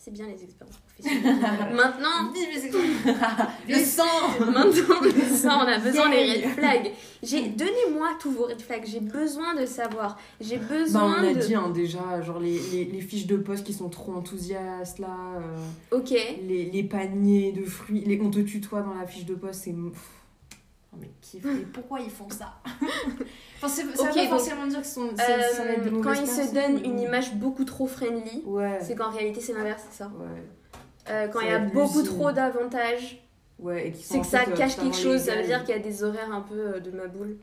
C'est bien les expériences professionnelles. Maintenant, Vive les expériences. Le sang maintenant, ça, on a besoin des red flags. J'ai donnez-moi tous vos red flags. J'ai besoin de savoir. J'ai Bah, besoin on a de. dit hein, déjà, genre les, les, les fiches de poste qui sont trop enthousiastes là, euh, Ok. les, les paniers de fruits, les, on te tutoie dans la fiche de poste, c'est. Non, mais qui Pourquoi ils font ça? Enfin, ça Ok, veut pas donc, forcément dire que de Euh, quand ils se mais- une image beaucoup trop friendly, Ouais. c'est qu'en réalité c'est l'inverse, c'est ça. Ouais. Euh, quand Ça il y a beaucoup trop d'avantages, Ouais, qui sont c'est que ça fait, euh, cache quelque chose. Ça veut dire qu'il y a des horaires un peu euh, de ma boule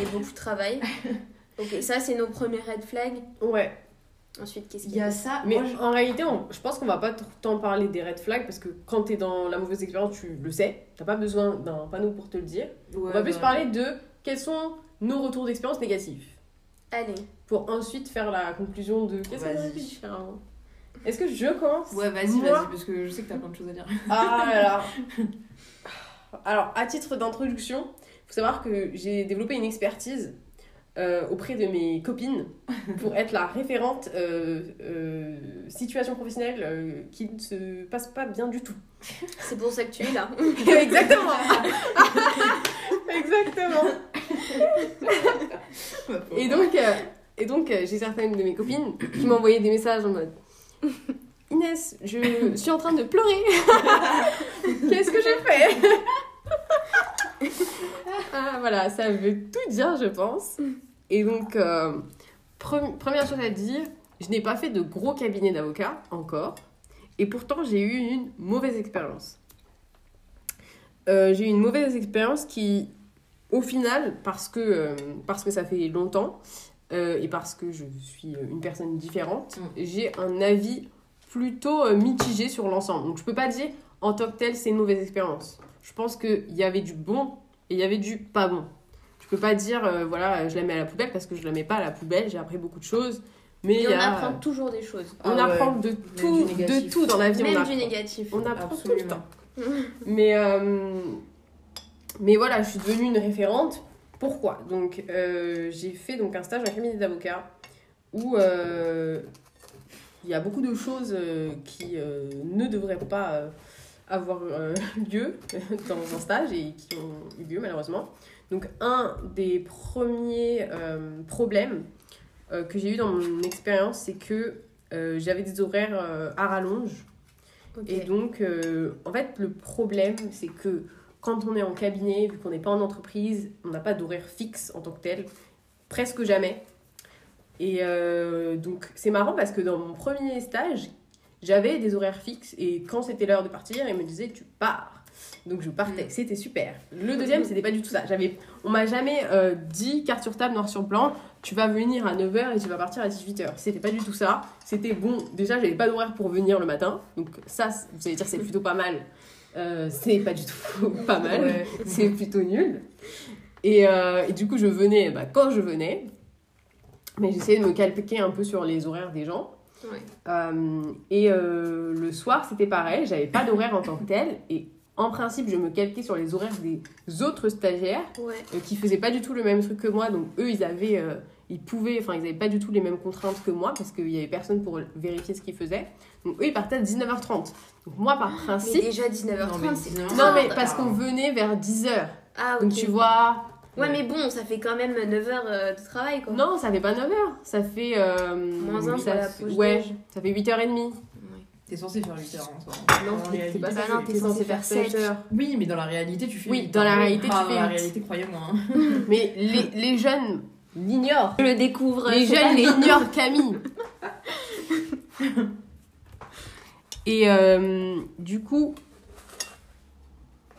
et beaucoup de travail. Ok, ça c'est nos premiers red flags. Ouais. Ensuite, qu'est-ce Il qu'il y a ça, Mais moi, je- en réalité, on- je pense qu'on va pas tant parler des red flags parce que quand t'es dans la mauvaise expérience, tu le sais. T'as pas besoin d'un panneau pour te le dire. on va plus bah, parler de quels sont nos retours d'expérience négatifs. Allez, Pour ensuite faire la conclusion de qu'est-ce qu'on pu faire avant. Est-ce que je commence Ouais, vas-y, vas-y, parce que je sais que t'as plein de choses à dire. Ah là là. Alors, à titre d'introduction, faut savoir que j'ai développé une expertise euh, auprès de mes copines pour être la référente euh, euh, situation professionnelle euh, qui ne se passe pas bien du tout. c'est pour ça que tu es là. Exactement. Exactement. Et donc, euh, et donc euh, j'ai certaines de mes copines qui m'ont envoyé des messages en mode Inès, je suis en train de pleurer. Qu'est-ce que j'ai fait ah, Voilà, ça veut tout dire, je pense. Et donc, euh, pre- première chose à dire, je n'ai pas fait de gros cabinet d'avocats encore. Et pourtant, j'ai eu une mauvaise expérience. Euh, j'ai eu une mauvaise expérience qui, au final, parce que, euh, parce que ça fait longtemps et parce que je suis une personne différente, Mm. j'ai un avis plutôt mitigé sur l'ensemble. Donc je peux pas dire en tant que tel c'est une mauvaise expérience. Je pense qu'il y avait du bon et il y avait du pas bon. Je peux pas dire euh, voilà je la mets à la poubelle parce que je la mets pas à la poubelle. J'ai appris beaucoup de choses, mais on a- apprend toujours des choses. on Ah apprend ouais. de tout, de tout dans la vie. on Même apprend. du négatif. On apprend tout le temps. Mais, euh, mais voilà, je suis devenue une référente. Pourquoi? Donc, euh, j'ai fait donc un stage en cabinet d'avocat où euh, il y a beaucoup de choses euh, qui euh, ne devraient pas euh, avoir euh, lieu dans un stage et qui ont eu lieu malheureusement. Donc, un des premiers euh, problèmes euh, que j'ai eu dans mon expérience, c'est que euh, j'avais des horaires à rallonge. Et donc, en fait, le problème, c'est que quand on est en cabinet, vu qu'on n'est pas en entreprise, on n'a pas d'horaire fixe en tant que tel, presque jamais. Et donc, c'est marrant parce que dans mon premier stage, j'avais des horaires fixes et quand c'était l'heure de partir, ils me disaient Tu pars. Donc, je partais, Mm. c'était super. Le deuxième, c'était pas du tout ça. J'avais, on m'a jamais euh, dit, carte sur table, noir sur blanc, tu vas venir à 9h et tu vas partir à 18h. C'était pas du tout ça. C'était bon, déjà, j'avais pas d'horaire pour venir le matin. Donc, ça, vous allez dire, c'est plutôt pas mal. Euh, c'est pas du tout pas mal. Ouais. C'est plutôt nul. Et, euh, et du coup, je venais bah, quand je venais. Mais j'essayais de me calquer un peu sur les horaires des gens. Ouais. Euh, et euh, le soir, c'était pareil. J'avais pas d'horaire en tant que tel. Et en principe, je me calquais sur les horaires des autres stagiaires Ouais. euh, qui faisaient pas du tout le même truc que moi. Donc eux, ils avaient, euh, ils pouvaient, enfin, ils avaient pas du tout les mêmes contraintes que moi parce qu'il y avait personne pour vérifier ce qu'ils faisaient. Donc eux, ils partaient à 19h30. Donc moi, par Mais principe, déjà 19h30, Non, mais c'est 19h30. non mais parce qu'on venait vers 10h. Ah, ok. Donc tu vois. Ouais, mais bon, ça fait quand même 9h de travail, quoi. Non, ça fait pas 9h. Ça fait. euh, Moins un pour ça la fait- pause Ouais, déj. ça fait 8h30. T'es censé faire 8 heures en soi. Non, c'est pas Bah ça. non, t'es censé faire 7 sept. heures. Oui, mais dans la réalité, tu fais Oui, dans la réalité, tu Ah, fais Dans la réalité, croyez-moi. hein. Mais les, les jeunes l'ignorent. Je le découvre. Les jeunes l'ignorent, Camille. Et euh, du coup,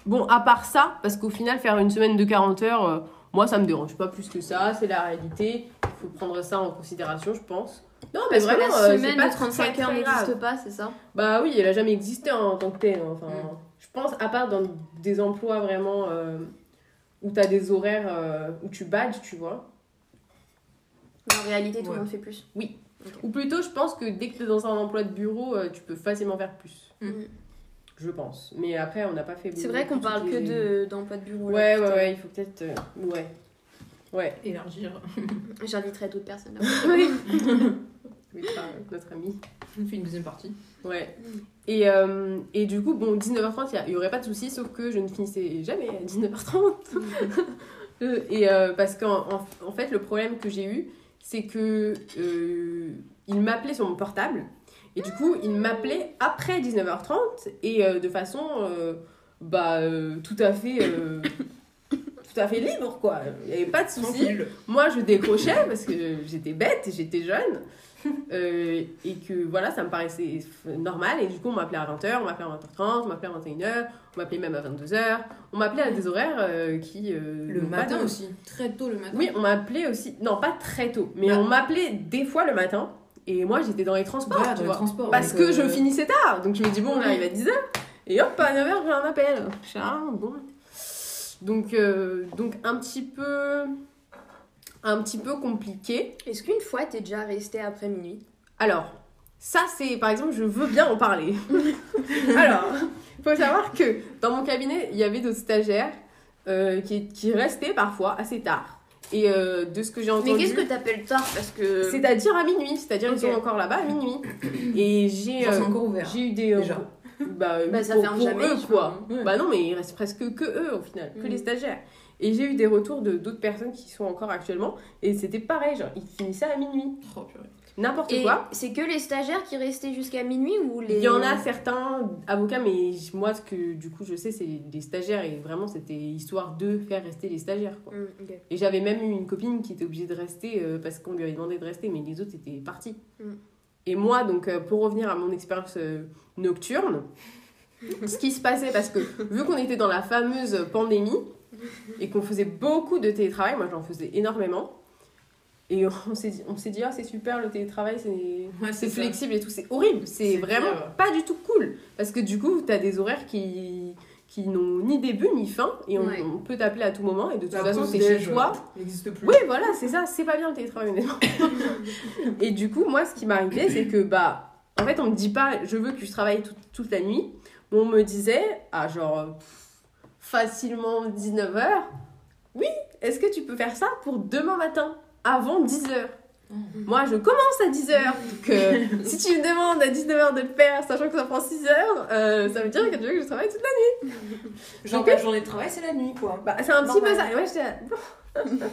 bon, à part ça, parce qu'au final, faire une semaine de 40 heures, euh, moi, ça me dérange pas plus que ça. C'est la réalité. Il faut prendre ça en considération, je pense. Non, mais Parce que vraiment, la euh, c'est semaine pas de 35 très, heures n'existe pas, c'est ça? Bah oui, elle a jamais existé en tant que telle. Enfin, Mm. je pense, à part dans des emplois vraiment euh, où tu as des horaires euh, où tu badges, tu vois. Mais En réalité, tout Ouais. le monde fait plus. Ou plutôt, je pense que dès que tu es dans un emploi de bureau, euh, tu peux facilement faire plus. Mm. Je pense. Mais après, on n'a pas fait. C'est vrai qu'on parle que les- d'emploi de bureau. là, Ouais, ouais, ouais, il faut peut-être. euh, Ouais. Ouais. Élargir. J'inviterai d'autres personnes là. Oui, bah, notre ami. On fait une deuxième partie. Ouais. Et, euh, et du coup, bon, 19h30, il n'y aurait pas de souci, sauf que je ne finissais jamais à 19h30. Euh, et euh, parce qu'en en, en fait, le problème que j'ai eu, c'est que euh, il m'appelait sur mon portable. Et du coup, il m'appelait après 19h30 et euh, de façon euh, bah, euh, tout à fait. euh, tout à fait libre quoi, il n'y avait pas de souci. Moi, je décrochais parce que j'étais bête j'étais jeune. Euh, et que voilà, ça me paraissait normal. Et du coup, on m'appelait à 20h, on m'appelait à 20h30, on m'appelait à 21h, on m'appelait même à 22h. On m'appelait à des horaires euh, qui. euh, Le pas matin aussi. Très tôt le matin. Oui, on m'appelait aussi. Non, pas très tôt, mais Bah. on m'appelait des fois le matin. Et moi, j'étais dans les transports, Voilà, tu dans le vois. transport. Parce que je finissais tard. Donc je me dis, bon, on arrive à 10h. Et hop, à 9h, j'ai un appel. Ah, bon. Donc, donc un petit peu. Un petit peu compliqué. Est-ce qu'une fois t'es déjà resté après minuit? Alors, ça, c'est par exemple, je veux bien en parler. Alors, il faut savoir que dans mon cabinet, il y avait d'autres stagiaires euh, qui, qui restaient parfois assez tard. Et euh, de ce que j'ai entendu. Mais qu'est-ce que t'appelles tard? Parce que. C'est-à-dire à minuit, c'est-à-dire qu'ils Ok. sont encore là-bas à minuit. Et j'ai euh, encore ouvert. j'ai eu des euh, Déjà. Bah, Bah, ça pour, ferme pour jamais, eux quoi. Ouais. Bah non mais il reste presque que eux au final, que Mhm. les stagiaires. Et j'ai eu des retours de d'autres personnes qui sont encore actuellement et c'était pareil, genre ils finissaient à minuit, Oh, purée. n'importe Et quoi. c'est que les stagiaires qui restaient jusqu'à minuit ou les. Il y en a certains avocats, mais moi, ce que du coup je sais, c'est des stagiaires et vraiment c'était histoire de faire rester les stagiaires. Quoi. Mm. Et j'avais même eu une copine qui était obligée de rester euh, parce qu'on lui avait demandé de rester, mais les autres étaient partis. Mm. Et moi, donc euh, pour revenir à mon expérience euh, nocturne, ce qui se passait, parce que vu qu'on était dans la fameuse pandémie et qu'on faisait beaucoup de télétravail, moi j'en faisais énormément. Et on s'est dit, dit ah, c'est super le télétravail, c'est Ouais, flexible et tout, c'est horrible, c'est vraiment pas du tout cool. Parce que du coup, t'as des horaires qui, qui n'ont ni début ni fin et on, Ouais. on peut t'appeler à tout moment et de toute La façon, c'est chez toi. euh, n'existe plus. Oui, voilà, c'est ça, c'est pas bien le télétravail, honnêtement. et du coup, moi, ce qui m'arrivait, c'est que, bah, en fait, on me dit pas, je veux que je travaille toute, toute la nuit. Mais on me disait, à genre, facilement 19h, oui, est-ce que tu peux faire ça pour demain matin, avant 10h Moi, je commence à 10h. Donc, euh, si tu me demandes à 19h de le faire, sachant que ça prend 6 heures, euh, ça veut dire que tu veux que je travaille toute la Genre, Donc, la journée de travail, c'est la nuit, quoi. bah, c'est un petit peu ça. Et moi, j'étais là,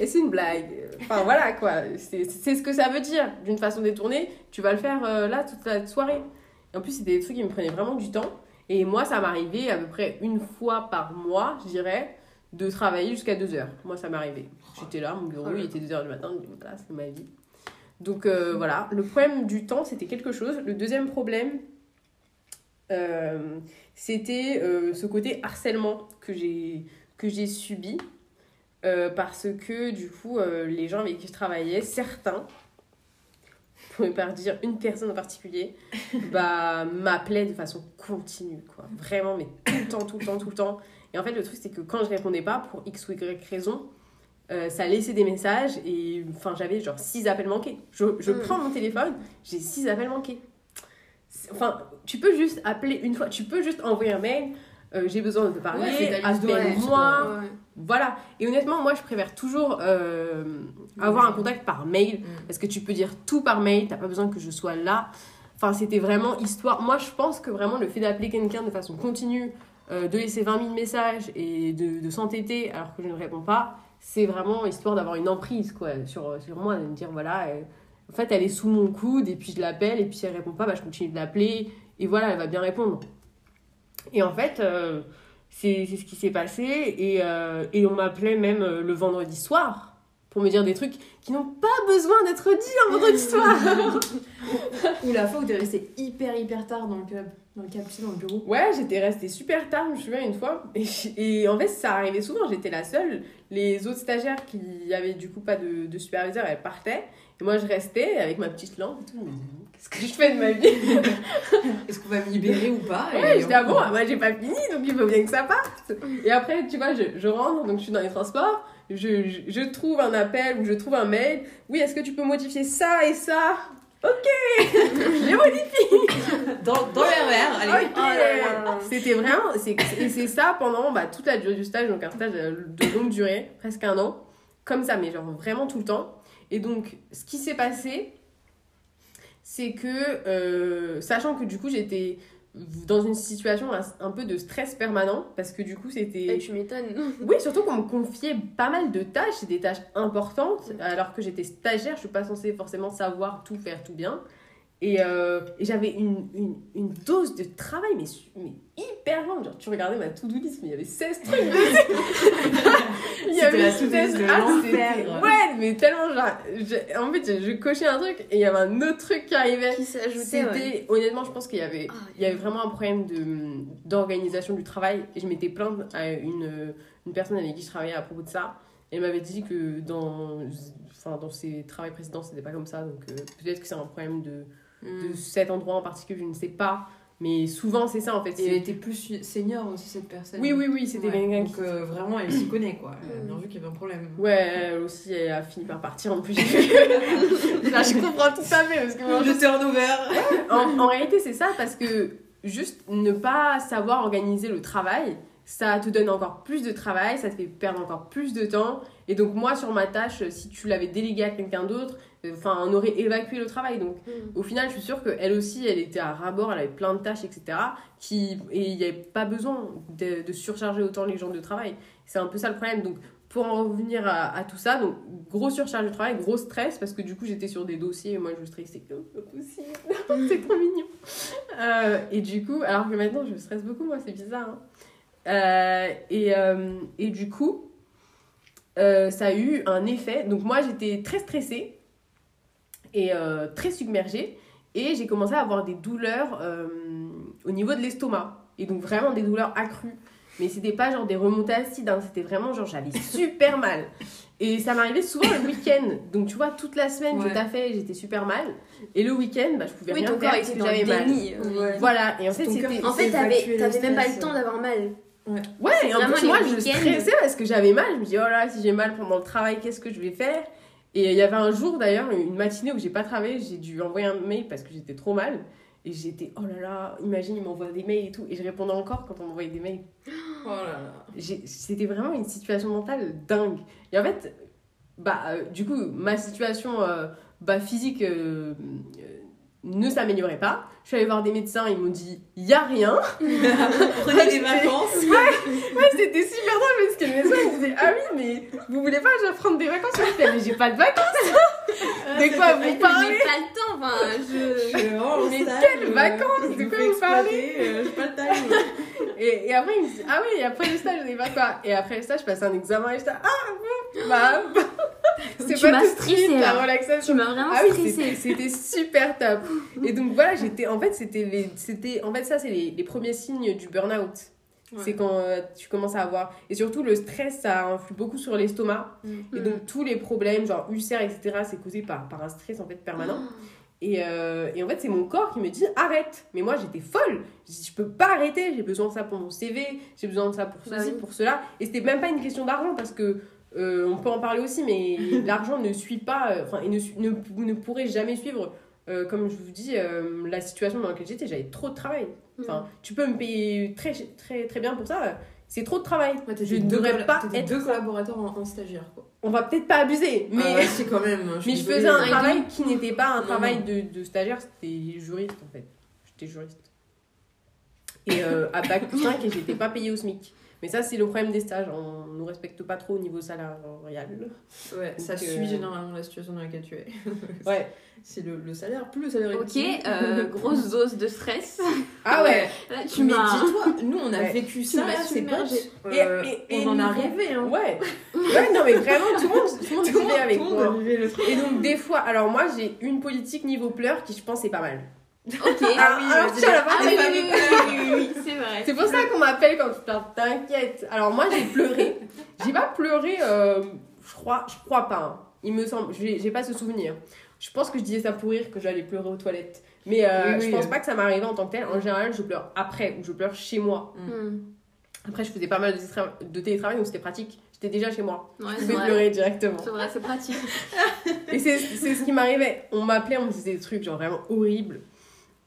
Et c'est une blague. Enfin, voilà, quoi. C'est ce que ça veut dire. D'une façon détournée, tu vas le faire euh, là toute la soirée. Et en plus, c'était des trucs qui me prenaient vraiment du temps. Et moi, ça m'arrivait à peu près une fois par mois, je dirais, de travailler jusqu'à 2 heures. Moi, ça m'arrivait. J'étais là, mon bureau, Oh il était 2 heures du matin. je me dis, Voilà, c'est ma vie. Donc, euh, voilà. Le problème du temps, c'était quelque chose. Le deuxième problème, euh, c'était euh, ce côté harcèlement que j'ai que j'ai subi parce que du coup les gens avec qui je travaillais certains pour ne pas dire une personne en particulier bah m'appelaient de façon continue quoi vraiment mais tout le temps tout le temps tout le temps et en fait le truc c'est que quand je répondais pas pour x ou y raison euh, ça laissait des messages et enfin j'avais genre six appels manqués je, je Mm. prends mon téléphone j'ai six appels manqués Enfin, tu peux juste appeler une fois, tu peux juste envoyer un mail. euh, j'ai besoin de te parler, Ouais, appelle-moi. Ouais. Voilà. Et honnêtement, moi, je préfère toujours euh, avoir un contact par mail Mm. parce que tu peux dire tout par mail. T'as pas besoin que je sois là. Enfin, c'était vraiment histoire. Moi, je pense que vraiment le fait d'appeler quelqu'un de façon continue, de laisser 20 000 messages et de, de s'entêter alors que je ne réponds pas, c'est vraiment histoire d'avoir une emprise quoi sur, sur moi, de me dire voilà. euh, en fait, elle est sous mon coude et puis je l'appelle et puis si elle répond pas, bah, je continue de l'appeler et voilà, elle va bien répondre. Et en fait, euh, c'est ce qui s'est passé et, euh, et on m'appelait même le vendredi soir pour me dire des trucs qui n'ont pas besoin d'être dits un vendredi soir. Ou la fois où t'es resté hyper hyper tard dans le club, dans le sais, dans le bureau. Ouais, j'étais restée super tard, je me souviens une fois. Et, et en fait, ça arrivait souvent, j'étais la seule. Les autres stagiaires qui avaient du coup pas de, de superviseur, elles partaient. Et moi, je restais avec ma petite lampe et tout. Je me disais, Qu'est-ce que je fais de ma vie Est-ce qu'on va me libérer ou pas? Ouais, j'étais ah on- bon, moi j'ai pas fini, donc il faut bien que ça parte. Et après, tu vois, je, je rentre, donc je suis dans les transports, je, je, je trouve un appel ou je trouve un mail. Oui, est-ce que tu peux modifier ça et ça? Ok Je les modifie Dans, dans le RER, allez. Ok. Oh. C'était vraiment, c'est, et c'est ça pendant bah, toute la durée du stage, donc un stage de de longue durée, presque un an, comme ça, mais genre vraiment tout le temps. Et donc, ce qui s'est passé, c'est que, euh, sachant que du coup, j'étais dans une situation un, peu de stress permanent, parce que du coup, c'était. tu m'étonnes. Oui, surtout qu'on me confiait pas mal de tâches, des tâches importantes, alors que j'étais stagiaire, je suis pas censée forcément savoir tout faire tout bien. Et, euh, et j'avais une, une, une dose de travail, mais, mais hyper grande. Genre, tu regardais ma to-do list, mais il y avait 16 trucs il y avait la to-do 16 list de ah, Ouais, mais tellement genre. je- en fait, je, je cochais un truc et il y avait un autre truc qui arrivait. Qui s'ajoutait, C'était, ouais. honnêtement, je pense qu'il y avait, Ah, il y avait vraiment un problème de, d'organisation du travail. Et je m'étais plainte à une, une personne avec qui je travaillais à propos de ça. Elle m'avait dit que dans, enfin, dans ses travaux précédents, c'était pas comme ça. Donc euh, peut-être que c'est un problème de, de cet endroit en particulier, je ne sais pas. Mais souvent, c'est ça en fait. Et elle était plus senior aussi, cette personne. Oui, oui, oui, c'était Ouais, quelqu'un Donc qui. euh, vraiment, elle s'y connaît quoi. Elle a Mm. bien vu qu'il y avait un problème. Ouais, elle aussi, elle a fini par partir en plus. Là, je comprends tout à fait parce que moi, Le turnover. en, en réalité, c'est ça parce que juste ne pas savoir organiser le travail, ça te donne encore plus de travail, ça te fait perdre encore plus de temps. Et donc, moi, sur ma tâche, si tu l'avais délégué à quelqu'un d'autre, euh, enfin, on aurait évacué le travail. Donc, Mm. au final, je suis sûre qu'elle aussi, elle était à ras-bord, elle avait plein de tâches, etc. Qui, et il n'y avait pas besoin de, de surcharger autant les gens de travail. C'est un peu ça le problème. Donc, pour en revenir à, à tout ça, donc gros surcharge de travail, gros stress, parce que du coup, j'étais sur des dossiers et moi, je stressais comme pas possible. c'est trop mignon. Euh, et du coup, alors que maintenant, je stresse beaucoup, moi, c'est bizarre. hein. Euh, et, euh, et du coup, euh, ça a eu un effet. Donc, moi, j'étais très stressée et euh, très submergée. Et j'ai commencé à avoir des douleurs euh, au niveau de l'estomac. Et donc vraiment des douleurs accrues. Mais c'était pas genre des remontées acides, hein, c'était vraiment genre j'avais super mal. Et ça m'arrivait souvent le week-end. Donc tu vois, toute la semaine Ouais. je taffais, j'étais super mal. Et le week-end, bah, je pouvais Oui, rien ton faire corps parce était que dans j'avais le mal. déni. Ouais. Voilà, et en fait. En fait, t'avais même pas le temps d'avoir mal. Ouais, et en plus moi je week-ends. stressais parce que j'avais mal. Je me dis, oh là, si j'ai mal pendant le travail, qu'est-ce que je vais faire? Et il y avait un jour d'ailleurs, une matinée où j'ai pas travaillé, j'ai dû envoyer un mail parce que j'étais trop mal. Et j'étais, oh là là, imagine, ils m'envoient des mails et tout. Et je répondais encore quand on m'envoyait des mails. Oh là là. C'était vraiment une situation mentale dingue. Et en fait, bah, euh, du coup, ma situation euh, bah, physique euh, ne s'améliorait pas. Je suis allée voir des médecins, ils m'ont dit, il y a rien. Prenez des vacances. Ouais, c'était super drôle parce que le médecin il disait Ah oui, mais vous voulez pas que je prenne des vacances? Je disais, Mais j'ai pas de vacances De quoi vous J'ai parlez? pas le temps, enfin, je. Je- oh, Mais quelles euh, vacances? je De quoi vous parlez? euh, J'ai pas le time. et, et après, il me dit Ah oui, et après le stage, je sais pas quoi. Et après le stage, je passais un examen et j'étais Ah bon Bah, c'est pas tout de suite la relaxation. Tu m'as vraiment Ah oui, c'était super top. Et donc voilà, j'étais. En fait, c'était. C'était. En fait, ça, c'est les, les premiers signes du burn-out. C'est quand euh, tu commences à avoir. Et surtout, le stress, ça influe beaucoup sur l'estomac. Et Mm. donc, tous les problèmes, genre ulcères, etc., c'est causé par, par un stress en fait permanent. Et, euh, et en fait, c'est mon corps qui me dit arrête. Mais moi, j'étais folle. Je je peux pas arrêter. J'ai besoin de ça pour mon CV. J'ai besoin de ça pour Bah ceci, pour cela. Et c'était même pas une question d'argent parce que euh, on peut en parler aussi, mais l'argent ne suit pas. euh, Enfin, et ne, ne, vous ne pourrez jamais suivre. euh, comme je vous dis, euh, la situation dans laquelle j'étais, j'avais trop de travail. Enfin, tu peux me payer très, très, très bien pour ça. C'est trop de travail. Ouais, je ne devrais pas être. deux collaborateurs en, en stagiaire quoi. On va peut-être pas abuser, mais. Ah ouais, c'est quand même. Mais je faisais un travail qui n'était pas un Non, travail non. de, de stagiaire, c'était juriste en fait. J'étais juriste. Et à bac plus 5 et j'étais pas payée au SMIC. Mais ça, c'est le problème des stages. On nous respecte pas trop au niveau salarial. Ouais, ça suit euh, généralement la situation dans laquelle tu es. Ouais. C'est le, le salaire, plus le salaire est Ok, euh, grosse dose de stress. Ah ouais. Là, tu Mais m'as. dis-toi, nous on a Ouais. vécu ça, c'est pas. Euh, Et- et- et on en a rêvé, hein. Ouais. Ouais, non, mais vraiment, tout le monde, tout le monde Tout le vivait avec moi. Et donc, des fois, alors moi, j'ai une politique niveau pleurs qui, je pense, est pas mal. Ok. Ah oui, alors, tiens, la Ah oui, c'est vrai. C'est pour ça qu'on m'appelle quand tu pleures. T'inquiète. Alors moi j'ai pleuré. J'ai pas pleuré. euh, je crois, je crois pas. hein. Il me semble. J'ai pas ce souvenir. Je pense que je disais ça pour rire que j'allais pleurer aux toilettes. Mais euh, Oui, je oui. pense pas que ça m'arrivait en tant que tel. En général, je pleure après ou je pleure chez moi. Hmm. Après, je faisais pas mal de, télétra- de télétravail donc c'était pratique. J'étais déjà chez moi. Ouais, Je pouvais vrai. pleurer directement. C'est vrai, c'est pratique. Et c'est c'est ce qui m'arrivait. On m'appelait, on me disait des trucs genre vraiment horribles.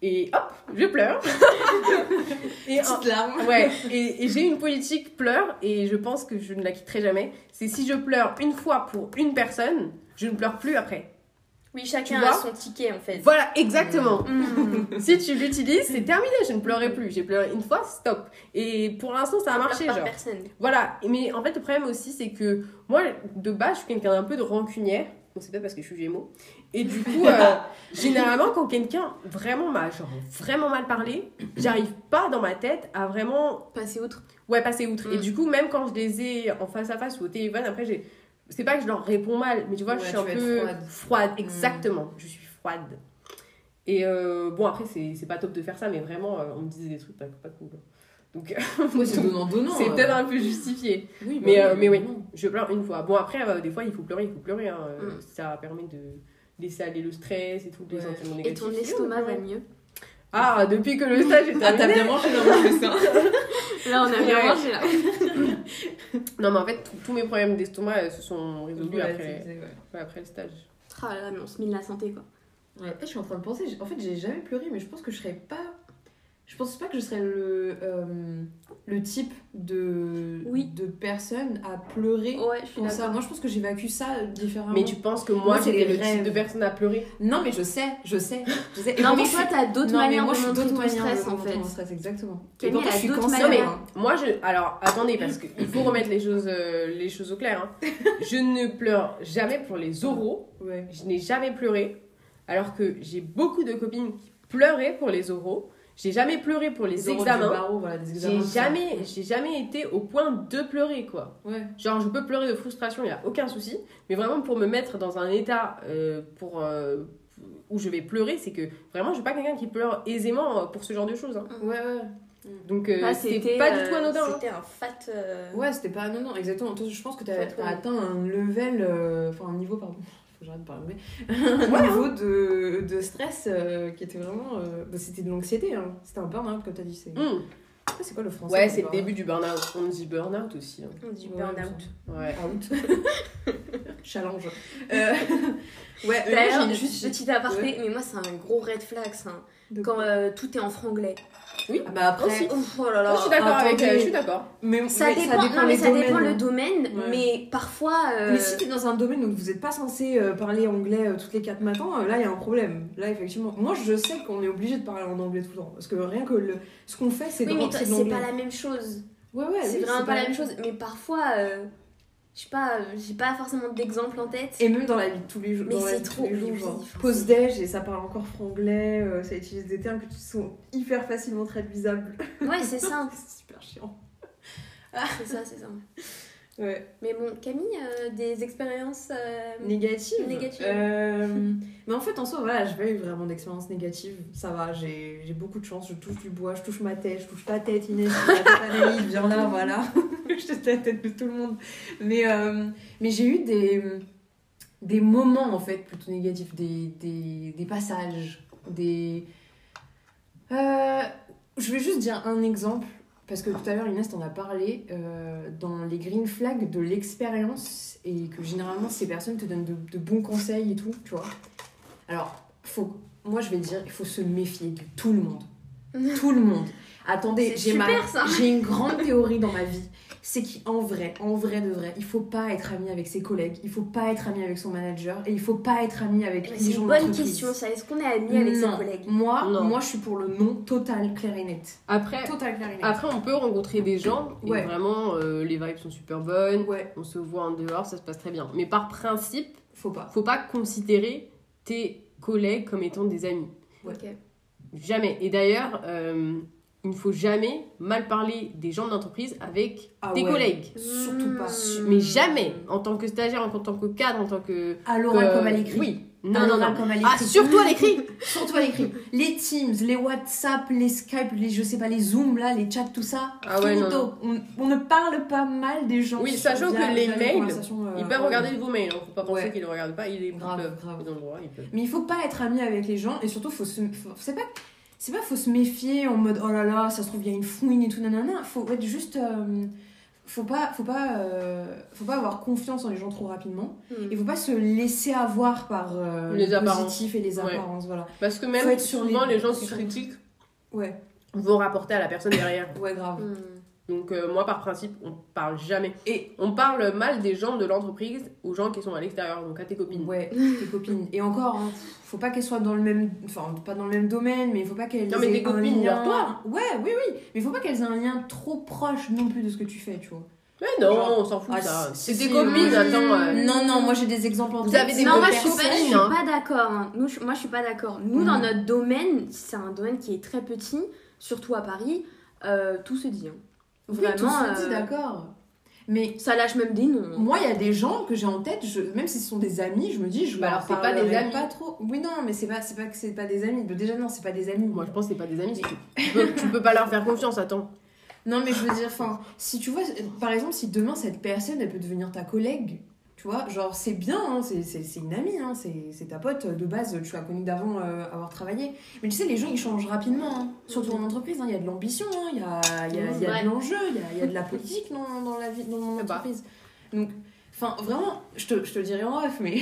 Et hop, je pleure. et Petite larme. Ouais, et, et j'ai une politique pleure et je pense que je ne la quitterai jamais. C'est si je pleure une fois pour une personne, je ne pleure plus après. Oui, chacun a son ticket en fait. Voilà, exactement. Mm. si tu l'utilises, c'est terminé, je ne pleurerai plus. J'ai pleuré une fois, stop. Et pour l'instant, ça a marché, genre. personne. Voilà, mais en fait, le problème aussi, c'est que moi, de base, je suis quelqu'un d'un peu de rancunière. Bon, c'est peut-être parce que je suis gémeaux. Et du coup, euh, généralement, quand quelqu'un vraiment m'a genre, vraiment mal parlé, j'arrive pas dans ma tête à vraiment Passer outre. ouais, passer outre. Et Mm. du coup, même quand je les ai en face à face ou au téléphone, après, j'ai. C'est pas que je leur réponds mal, mais tu vois, je suis un peu froide. froide. Exactement, je suis froide. Et euh, bon, après, c'est pas top de faire ça, mais vraiment, euh, on me disait des trucs pas, pas cool. Donc, Ouais, c'est donnant donnant. c'est peut-être un peu justifié. Oui, bah Mais, euh, oui, mais oui, je pleure une fois. Bon, après, euh, des fois, il faut pleurer, il faut pleurer. hein. Mm. Ça permet de laisser aller le stress et tout, les Ouais. sentiments Et négatifs. ton estomac va mieux. Ah, depuis que le stage est Ah, t'as terminé. bien mangé dans le sein. Là, on a bien mangé là. Non, mais en fait, tous- mes problèmes d'estomac euh, se sont résolus Ouais, après, après le stage. Ah là, mais on se mine la santé quoi. Ouais, je suis en train de penser, en fait j'ai jamais pleuré, mais je pense que je serais pas. Je pense pas que je serais le, euh, le type de, Oui. de personne à pleurer Ouais, je suis pour ça. Moi je pense que j'évacue ça différemment. Mais tu penses que moi, j'étais le type de personne à pleurer? Non, mais je sais, je sais. Je sais. Et Non, mais toi, suis- t'as d'autres mais manières moi, de je suis montrer d'autres ton manières de stress en fait. mon stress, exactement. Et pourtant, je suis d'autres cancérienne, manières. hein. Moi, je. Alors, attendez, parce qu'il faut remettre les choses, euh, les choses au clair. hein. Je ne pleure jamais pour les oraux. Ouais. Je n'ai jamais pleuré. Alors que j'ai beaucoup de copines qui pleuraient pour les oraux. J'ai jamais pleuré pour les, examens. barreau, voilà, des examens, J'ai jamais, j'ai jamais été au point de pleurer, quoi. Ouais. Genre, je peux pleurer de frustration, il n'y a aucun souci. Mais vraiment, pour me mettre dans un état euh, pour, euh, où je vais pleurer, c'est que vraiment, je suis pas quelqu'un qui pleure aisément pour ce genre de choses. hein. Ouais, ouais. Donc, euh, Là, c'était pas du tout anodin. hein. C'était un fat. euh, Ouais, c'était pas. Non, exactement. Toi, je pense que t'as ouais. atteint un level. euh, Enfin, un niveau, pardon. Que j'arrête de parler anglais. un niveau de, de stress euh, qui était vraiment. euh, bah, c'était de l'anxiété, hein. C'était un burn-out, comme t'as dit. C'est Hmm. Ah, c'est quoi le français Ouais, c'est le début du burn-out. On dit burn-out aussi. hein. On dit Ouais, burn-out. Ouais. Out. Challenge. Euh, Ouais, mais moi, D'ailleurs, j'ai juste petit aparté, mais moi c'est un gros red flag ça. De Quand euh, tout est en franglais. Ah, bah après. Aussi. Ouf, oh là là. Moi, je suis d'accord avec. attendez. euh, je suis d'accord. Mais, Ça, mais dépend, non, mais ça dépend le domaine, Ouais. mais parfois. euh, Mais si t'es dans un domaine où vous n'êtes pas censé euh, parler anglais toutes les 4 matins, là il y a un problème. Là effectivement, moi je sais qu'on est obligé de parler en anglais tout le temps. Parce que rien que le... ce qu'on fait c'est Oui, de- mais c'est pas la même chose. Ouais, ouais, c'est oui, vraiment pas la même chose. Mais parfois, euh, je sais pas, euh, j'ai pas forcément d'exemple en tête. Et même dans la vie de tous les jours. Mais dans la c'est vie de tous trop- les jours, oui, genre, enfin, Pause déj et ça parle encore franglais, euh, ça utilise des termes qui sont hyper facilement traduisables. Ouais, c'est ça. c'est super chiant. C'est ça, c'est ça. Ouais. Mais bon, Camille, euh, des expériences. euh, Négative. Négative. Euh, mais en fait, en soi, voilà, j'ai pas eu vraiment d'expérience négative. Ça va, j'ai j'ai beaucoup de chance. Je touche du bois, je touche ma tête, je touche ta tête, Inès, la tête viens là, voilà. je touche la tête de tout le monde. Mais, euh, mais j'ai eu des, des moments, en fait, plutôt négatifs, des, des, des passages, des. Euh, je vais juste dire un exemple. Parce que tout à l'heure, Inès t'en a parlé, euh, dans les green flags de l'expérience, et que généralement ces personnes te donnent de, de bons conseils et tout, tu vois. Alors, faut, moi je vais dire, il faut se méfier de tout le monde. tout le monde. Attendez, ma- j'ai une grande théorie dans ma vie. C'est qu'en vrai, en vrai de vrai, il faut pas être ami avec ses collègues, il faut pas être ami avec son manager, et il faut pas être ami avec les C'est gens une de bonne question, ça. Est-ce qu'on est amis avec Non. ses collègues? Moi, Non. moi, je suis pour le non total, clair et net. Après, Total, clair et net. après, on peut rencontrer des gens et Ouais. vraiment, euh, les vibes sont super bonnes. Ouais, On se voit en dehors, ça se passe très bien. Mais par principe, faut pas. faut pas considérer tes collègues comme étant des amis. Ouais. Ok. Jamais. Et d'ailleurs, euh, il ne faut jamais mal parler des gens de l'entreprise avec Ah tes ouais. collègues. Surtout pas. Hmm. Mais jamais. En tant que stagiaire, en tant que cadre, en tant que. À l'oral que- comme à l'écrit. Oui. À Non, non, l'oral non. comme à Ah, surtout à l'écrit Surtout à l'écrit. Les Teams, les WhatsApp, les Skype, les je sais pas, les Zoom là, les chats, tout ça. Ah ouais, non. On, on ne parle pas mal des gens. Oui, sachant que les mails, euh, Ils peuvent ouais. regarder vos mails, hein. faut pas penser Ouais. qu'ils ne regardent pas, ils, les Grave, peuvent. grave. Ils ont le droit, ils peuvent. Mais il faut pas être ami avec les gens et surtout faut se faut- c'est pas c'est pas faut se méfier en mode oh là là ça se trouve il y a une fouine et tout nanana faut être juste euh, faut pas faut pas euh, faut pas avoir confiance en les gens trop rapidement Hmm. il faut pas se laisser avoir par euh, Les le apparences. positif et les Ouais. apparences voilà Parce que même souvent, les- les, gens qui critiquent ouais vont rapporter à la personne derrière. ouais grave Hmm. Donc euh, moi par principe, on parle jamais. Et On parle mal des gens de l'entreprise aux gens qui sont à l'extérieur, donc à tes copines. ouais, tes copines. Et encore, hein, faut pas qu'elles soient dans le même, enfin pas dans le même domaine, mais il faut pas qu'elles Non, mais tes copines, lien- toi. Ouais, oui, oui. Mais il faut pas qu'elles aient un lien trop proche non plus de ce que tu fais, tu vois. Mais non, Genre- on s'en fout Ah, ça. C'est des copines, oui. attends. euh, Non, non, moi j'ai des exemples en Vous avez des non, moi je suis pas, personnes, je suis hein. pas d'accord. hein. Nous, je- moi je suis pas d'accord. Nous, Mhm. dans notre domaine, c'est un domaine qui est très petit, surtout à Paris, euh, tout se dit. hein. Oui, Vraiment, dit, euh, d'accord. Mais ça lâche même des noms. hein. moi, il y a des gens que j'ai en tête, je, même si ce sont des amis, je me dis, je Bah leur alors, c'est pas des amis. pas trop. Oui, non, mais c'est pas, c'est pas que c'est pas des amis. Déjà, non, c'est pas des amis. Moi je pense que c'est pas des amis. Tu peux, tu peux pas leur faire confiance, attends. Non, mais je veux dire, enfin, si tu vois, par exemple, si demain cette personne, elle peut devenir ta collègue, tu vois, genre, c'est bien, hein, c'est une amie, hein, c'est ta pote de base, tu l'as connue d'avant euh, avoir travaillé. Mais tu sais, les gens, ils changent rapidement, hein. surtout en entreprise, hein, il y a de l'ambition, hein, il y a, y a, il y a de l'enjeu, il y a, y de la politique dans, dans la vie, dans mon Ah entreprise. Donc, enfin, vraiment, je te, je te dirais en off, mais.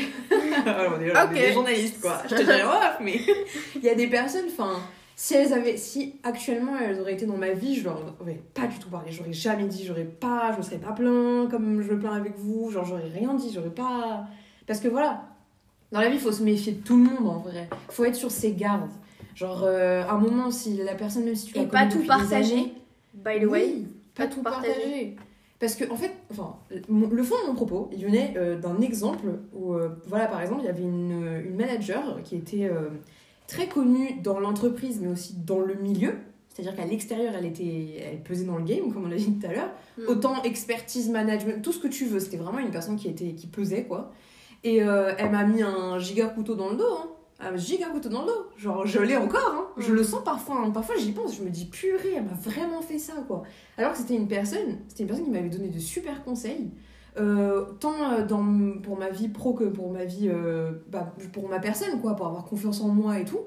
Alors, on est, on est Ok. des journalistes, quoi. Je te dirais en off, mais. Il y a des personnes, enfin. Si elles avaient, si actuellement elles auraient été dans ma vie, je leur aurais pas du tout parlé. J'aurais jamais dit, j'aurais pas, je me serais pas plaint comme je me plains avec vous. Genre, j'aurais rien dit, j'aurais pas. Parce que voilà, dans la vie, il faut se méfier de tout le monde en vrai. faut être sur ses gardes. Genre, euh, à un moment, si la personne, même si tu la Et pas tout partager. années, By the way. oui, pas pas tout partager. partager. Parce que, en fait, enfin, le fond de mon propos, il venait euh, d'un exemple où, euh, voilà, par exemple, il y avait une, une manager qui était euh, très connue dans l'entreprise, mais aussi dans le milieu. C'est-à-dire qu'à l'extérieur, elle, était, elle pesait dans le game, comme on l'a dit tout à l'heure. Mm. Autant expertise, management, tout ce que tu veux. C'était vraiment une personne qui, était, qui pesait, quoi. Et euh, elle m'a mis un giga couteau dans le dos, hein. Un giga couteau dans le dos. Genre, je l'ai encore, hein. Je Mm. le sens parfois. hein. Parfois, j'y pense. Je me dis, purée, elle m'a vraiment fait ça, quoi. Alors que c'était une personne, c'était une personne qui m'avait donné de super conseils. Euh, tant euh, pour ma vie pro que pour ma vie euh, bah, pour ma personne quoi pour avoir confiance en moi et tout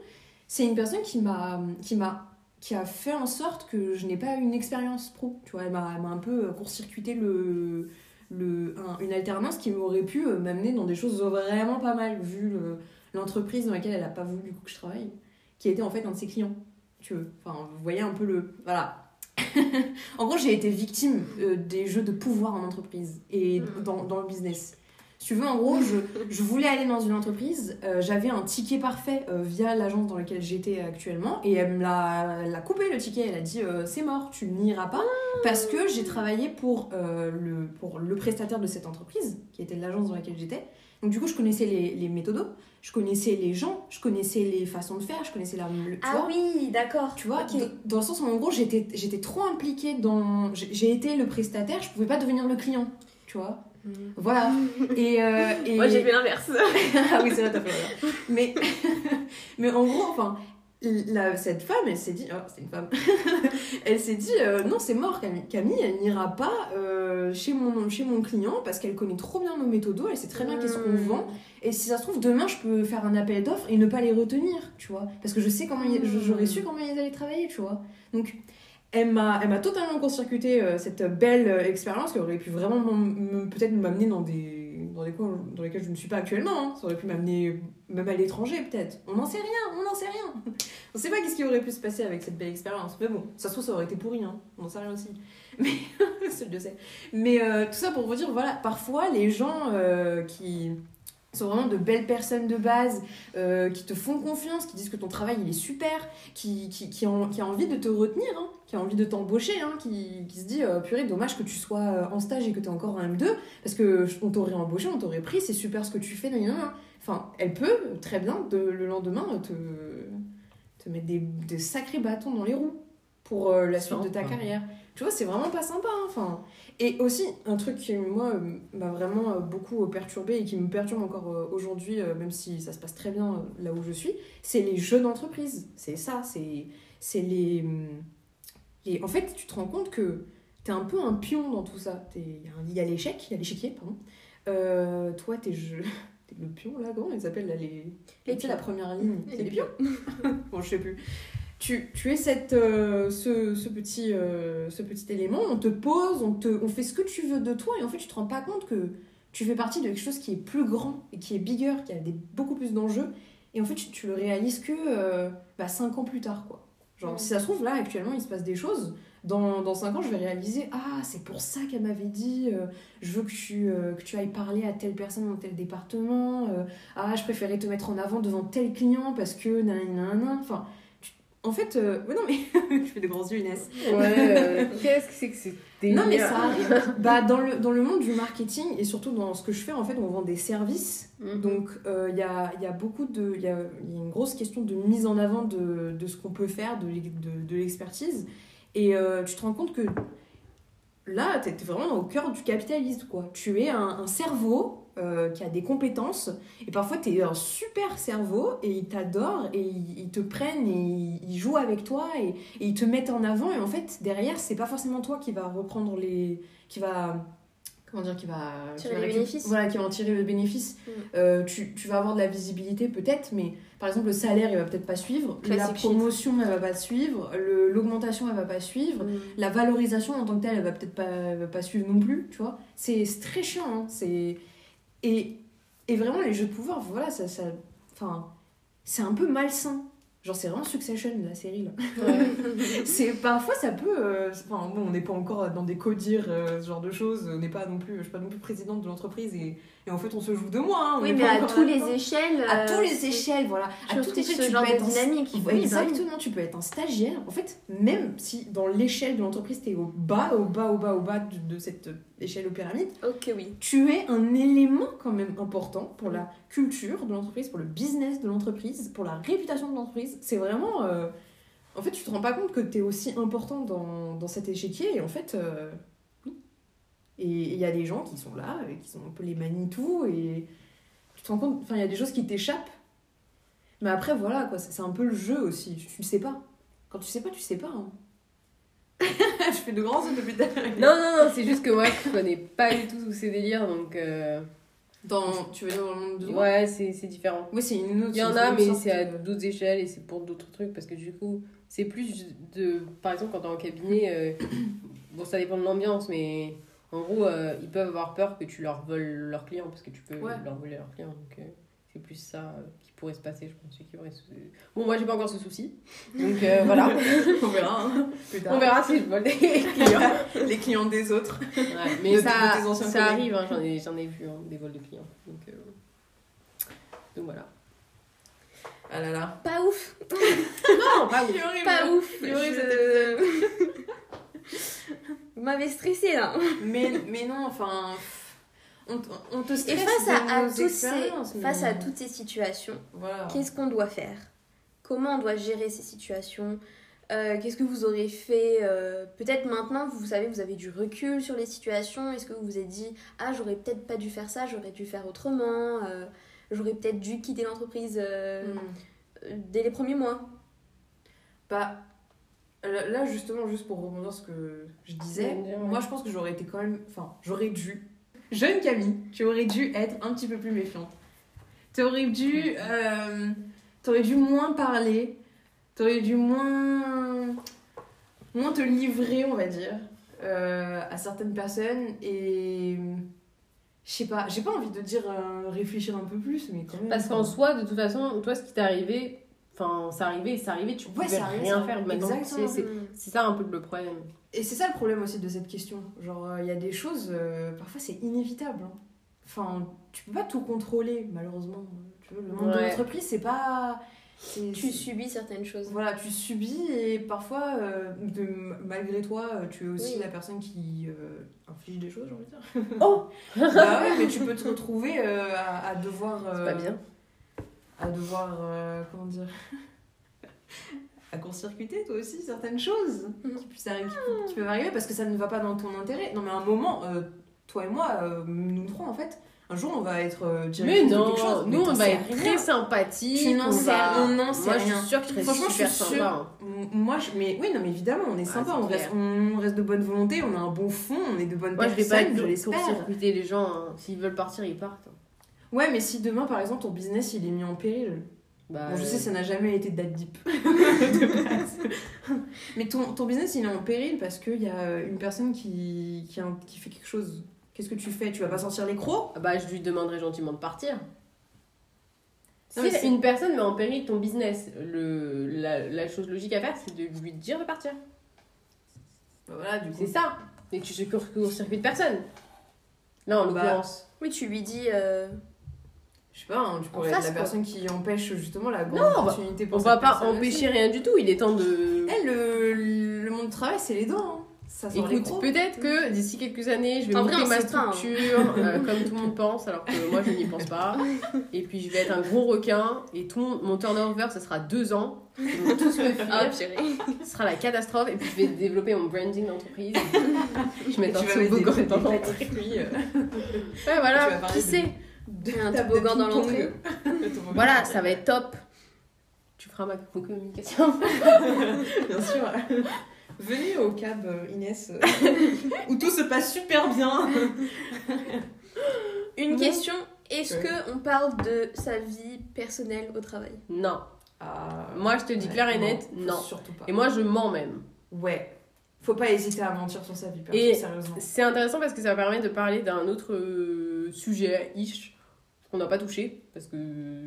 c'est une personne qui m'a qui m'a qui a fait en sorte que je n'ai pas une expérience pro tu vois. Elle m'a un peu court-circuité le le un- une alternance qui m'aurait pu m'amener dans des choses vraiment pas mal vu le- l'entreprise dans laquelle elle a pas voulu que je travaille qui était en fait un de ses clients tu veux. Enfin vous voyez un peu le voilà en gros, j'ai été victime euh, des jeux de pouvoir en entreprise et Mm. dans, dans le business. Si tu veux, en gros, je, je voulais aller dans une entreprise, euh, j'avais un ticket parfait euh, via l'agence dans laquelle j'étais actuellement, et elle me l'a coupé le ticket, elle a dit euh, c'est mort, tu n'iras pas, parce que j'ai travaillé pour, le, pour le prestataire de cette entreprise, qui était l'agence dans laquelle j'étais. Donc du coup, je connaissais les, les méthodos, je connaissais les gens, je connaissais les façons de faire, je connaissais la... le- tu Ah vois oui, d'accord. tu vois, dans le sens où en gros j'étais j'étais trop impliquée dans. J'ai été le prestataire, je pouvais pas devenir le client, tu vois. Voilà. Et. euh, et... Moi j'ai fait l'inverse. ah oui, c'est vrai, t'as fait voilà. Mais, mais en gros, enfin, la- cette femme, elle s'est dit. Oh, c'est une femme. elle s'est dit euh, non, c'est mort, Camille. Camille, elle n'ira pas euh, chez, mon, chez mon client parce qu'elle connaît trop bien nos méthodos, elle sait très bien qu'est-ce qu'on Mm. vend. Et si ça se trouve, demain, je peux faire un appel d'offres et ne pas les retenir, tu vois. Parce que je sais comment j'aurais su comment ils allaient travailler, tu vois. Donc, elle m'a, elle m'a totalement court-circuité euh, cette belle expérience qui aurait pu vraiment peut-être m'amener dans des, dans des coins dans lesquels je ne suis pas actuellement. hein. Ça aurait pu m'amener même à l'étranger, peut-être. On n'en sait rien, on n'en sait rien. On sait pas qu'est-ce qui aurait pu se passer avec cette belle expérience. Mais bon, ça se trouve, ça aurait été pourri, hein. On n'en sait rien aussi. Mais, seul Dieu sait. Mais euh, tout ça pour vous dire, voilà, parfois, les gens euh, qui sont vraiment de belles personnes de base, euh, qui te font confiance, qui disent que ton travail il est super, qui, qui, a envie de te retenir, hein, qui a envie de t'embaucher, hein, qui, qui se dit euh, purée, dommage que tu sois euh, en stage et que tu es encore en M2, parce que on t'aurait embauché, on t'aurait pris, c'est super ce que tu fais, nan. Enfin, elle peut très bien le lendemain te, mettre des sacrés bâtons dans les roues pour euh, la suite de ta carrière. Tu vois, c'est vraiment pas sympa. hein, Enfin, et aussi, un truc qui, moi, euh, m'a vraiment euh, beaucoup perturbé et qui me perturbe encore euh, aujourd'hui, euh, même si ça se passe très bien euh, là où je suis, c'est les jeux d'entreprise. C'est ça, c'est c'est les, hum, les... En fait, tu te rends compte que t'es un peu un pion dans tout ça. T'es- Il y a un- il y a l'échec, il y a l'échiquier, pardon. Euh, toi, t'es je... t'es le pion, là, comment ils s'appellent, là, les... Les la première ligne? Les les pions Bon, je sais plus. Tu, tu es cette, euh, ce, ce, petit, euh, ce petit élément, on te pose, on, te, on fait ce que tu veux de toi, et en fait, tu te rends pas compte que tu fais partie de quelque chose qui est plus grand et qui est bigger, qui a des, beaucoup plus d'enjeux, et en fait, tu, tu le réalises que euh, bah, 5 ans plus tard, quoi. Genre, si ça se trouve, là, actuellement, il se passe des choses. Dans, dans 5 ans, je vais réaliser Ah, c'est pour ça qu'elle m'avait dit euh, Je veux que tu, euh, que tu ailles parler à telle personne dans tel département. euh, ah, je préférais te mettre en avant devant tel client parce que. nanana. Enfin, tu- en fait, euh, non, mais je fais des grands yeux, Inès. Ouais, euh, qu'est-ce que c'est que c'est Non, mais ça arrive. bah, dans, le, dans le monde du marketing et surtout dans ce que je fais, en fait, on vend des services. Mhm. Donc, euh, il y, a, y a beaucoup de. Il y a, il y a une grosse question de mise en avant de, de ce qu'on peut faire, de, de l'expertise. Et euh, tu te rends compte que là, tu es vraiment au cœur du capitalisme, quoi. Tu es un, cerveau euh, qui a des compétences. Et parfois, tu es un super cerveau et ils t'adorent et ils, te prennent et ils, ils jouent avec toi et, et ils te mettent en avant. Et en fait, derrière, c'est pas forcément toi qui va reprendre les. qui va. Comment dire, qui va. qui Tirer va les récup- bénéfices. Voilà, qui va en tirer le bénéfice. Mm. Euh, tu, tu vas avoir de la visibilité peut-être, mais par exemple, le salaire, il va peut-être pas suivre. la Classic shit. promotion, elle va pas suivre. L'augmentation, elle va pas suivre. Mm. La valorisation en tant que telle, elle va peut-être pas, elle va pas suivre non plus, tu vois. C'est très chiant, hein. C'est... Et, et vraiment, les jeux de pouvoir, voilà, ça... c'est un peu malsain. Genre, c'est vraiment Succession, la série, là. Ouais. c'est parfois ça peut euh, enfin bon on n'est pas encore dans des codires euh, ce genre de choses on n'est pas non plus je suis pas non plus présidente de l'entreprise et, et en fait on se joue de moi hein, Oui, mais à encore tous les échelles. à euh, tous les échelles voilà à toutes les échelles tu peux être dynamique. Oui, bah oui. exactement tu peux être un stagiaire en fait même si dans l'échelle de l'entreprise t'es au bas au bas au bas au bas de, de cette échelle aux pyramides Ok, oui. tu es un élément quand même important pour la culture de l'entreprise, pour le business de l'entreprise, pour la réputation de l'entreprise. C'est vraiment... euh, En fait, tu te rends pas compte que tu es aussi important dans, dans cet échiquier et en fait... euh, oui. Et il y a des gens qui sont là, et qui sont un peu les Manitou et tu te rends compte... Enfin, il y a des choses qui t'échappent. Mais après, voilà, quoi, c'est un peu le jeu aussi. Tu, tu ne sais pas. Quand tu sais pas, tu sais pas. hein. je fais de grands yeux depuis tout à l'heure. Non, non, non, c'est juste que moi, je connais pas du tout tous ces délires, donc... euh, Dans, tu veux dire dans le monde de Ouais, c'est c'est différent. Oui, c'est une autre. Il y en a, mais c'est à d'autres échelles et c'est pour d'autres trucs parce que du coup, c'est plus de. Par exemple, quand t'es en cabinet, euh, bon, ça dépend de l'ambiance, mais en gros, euh, ils peuvent avoir peur que tu leur voles leurs clients parce que tu peux Ouais. leur voler leurs clients. Donc, c'est plus ça euh, qui pourrait se passer, je pense. Qui aurait ce- Bon, moi, j'ai pas encore ce souci. Donc, euh, voilà. On verra. hein. On verra si je vole des clients. Les clients des autres. Ouais, mais De- ça, de ça collègues. arrive, hein, j'en ai, j'en ai vu hein, des vols de clients. Donc, euh, donc voilà. Ah là là. Pas ouf. Non, pas ouf. Pas ouf. Horrible, Je- Vous m'avez stressé là. Mais, mais non, enfin. On, te- on te Et face à, tous ces, face à toutes ces situations, Voilà. qu'est-ce qu'on doit faire? Comment on doit gérer ces situations? Euh, Qu'est-ce que vous aurez fait euh, Peut-être maintenant, vous savez, vous avez du recul sur les situations. Est-ce que vous vous êtes dit, ah, j'aurais peut-être pas dû faire ça, j'aurais dû faire autrement euh, J'aurais peut-être dû quitter l'entreprise euh, Hmm. dès les premiers mois? Bah, là, là, justement, juste pour rebondir sur ce que je disais, Ouais, ouais. moi je pense que j'aurais été quand même. Enfin, j'aurais dû. Jeune Camille, tu aurais dû être un petit peu plus méfiante. Tu aurais dû. euh, T'aurais dû moins parler. T'aurais dû moins. moins te livrer, on va dire, euh, à certaines personnes. Et. Je sais pas, j'ai pas envie de dire euh, réfléchir un peu plus, mais quand même. Parce qu'en soi, de toute façon, toi, ce qui t'est arrivé, enfin, c'est arrivé, c'est arrivé, tu Ouais, pouvais arrivé, rien faire maintenant. Exactement. C'est c'est- c'est ça un peu le problème. Et c'est ça le problème aussi de cette question. Genre, il y a des choses, euh, parfois c'est inévitable. hein. Enfin, tu peux pas tout contrôler, malheureusement. Tu vois, le monde de Ouais. l'entreprise, c'est pas. c'est- Tu c'est- subis certaines choses. Voilà, tu subis et parfois, euh, de, malgré toi, euh, tu es aussi Oui. la personne qui euh, inflige des choses, j'ai envie de dire. Oh bah ouais, mais tu peux te retrouver euh, à, à devoir. C'est euh, pas bien. À devoir. euh, comment dire À court-circuiter toi aussi certaines choses qui, puissent arri- qui- qui peuvent arriver parce que ça ne va pas dans ton intérêt. Non, mais à un moment, euh, toi et moi, euh, nous trois en fait, un jour on va être euh, Mais non, quelque chose. nous on va être rien. très sympathique. Tu n'en sais- sait Moi, je rien. suis sûre que serais Franchement, je suis sûre. sympa. hein. M- Moi, je, mais oui, non, mais évidemment, on est sympa, c'est on, reste, on reste de bonne volonté, on a un bon fond, on est de bonnes Moi, je vais personnes, pas être je pour l'espère. circuiter les gens. hein. S'ils veulent partir, ils partent. Ouais, mais si demain, par exemple, ton business il est mis en péril, Bah, Bon, je euh, sais, ça n'a jamais été date deep. de. Mais ton, ton business, il est en péril parce qu'il y a une personne qui, qui, a qui fait quelque chose. Qu'est-ce que tu fais? Tu vas pas sortir les crocs? Ah Bah, je lui demanderai gentiment de partir. Non, si une personne met en péril ton business, le, la, la chose logique à faire, c'est de lui dire de partir. Bah voilà, du coup. C'est ça. Et tu court-circuites personne. Là, en Bah, l'occurrence. Oui, tu lui dis. euh, Je sais pas, hein, tu pourrais face, être la quoi. personne qui empêche justement la grande Non, on va- opportunité pour On cette va pas personne empêcher rien du tout, il est temps de. Eh, le, le monde du travail, c'est les dents. hein. Ça sort les Écoute, peut-être que d'ici quelques années, je vais En vrai, monter on ma sait pas, hein. structure euh, comme tout le monde pense, alors que moi je n'y pense pas. Et puis je vais être un gros requin et tout mon, mon turnover, ça sera deux ans. Ils vont tous me fuir. Ah. Ce sera la catastrophe et puis je vais développer mon branding d'entreprise. Je vais Et mettre un tu vas mettre des, toboggan des dans plats l'entreprise. de fruits, euh, Ouais, tu vas voilà, parler qui de- sait? A un de toboggan dans l'entrée. Voilà, ça va être top. Tu feras ma communication. Bien sûr. Venez au cab euh, Inès, où tout se passe super bien. Une Non. question est-ce Ouais. que on parle de sa vie personnelle au travail? Non. Ah, Moi, je te dis ouais, clair et net, non. Surtout pas. Et moi, je mens même. Ouais. Faut pas hésiter à mentir sur sa vie perso, Et- sérieusement. C'est intéressant parce que ça permet de parler d'un autre euh, sujet, ish, qu'on n'a pas touché, parce que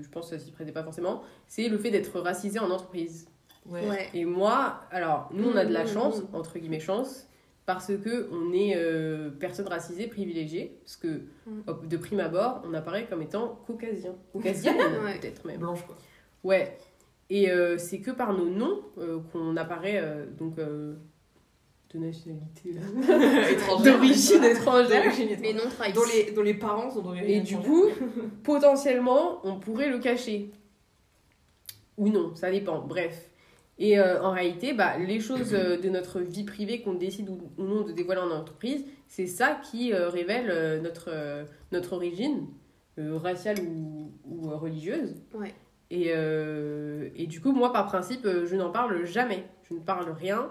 je pense que ça s'y prêtait pas forcément. C'est le fait d'être racisé en entreprise. Ouais. Et moi, alors, nous, on a de la Mhm, chance, mhm. entre guillemets chance, parce que on est euh, personne racisée, privilégiée, parce que hop, de prime abord, on apparaît comme étant caucasien. Caucasienne, Ouais. peut-être même. Blanche, quoi. Ouais. Et euh, c'est que par nos noms euh, qu'on apparaît, euh, donc, euh, de nationalité, là. Étrangère. d'origine étrangère. Étrangère. noms trahissent. Dont les, dont les parents sont d'origine Et du coup, potentiellement, on pourrait le cacher. Ou non, ça dépend. Bref. Et euh, en réalité, bah, les choses euh, de notre vie privée qu'on décide ou, ou non de dévoiler en entreprise, c'est ça qui euh, révèle euh, notre, euh, notre origine, euh, raciale ou, ou, religieuse. Ouais. Et, euh, et du coup, moi, par principe, euh, je n'en parle jamais. Je ne parle rien.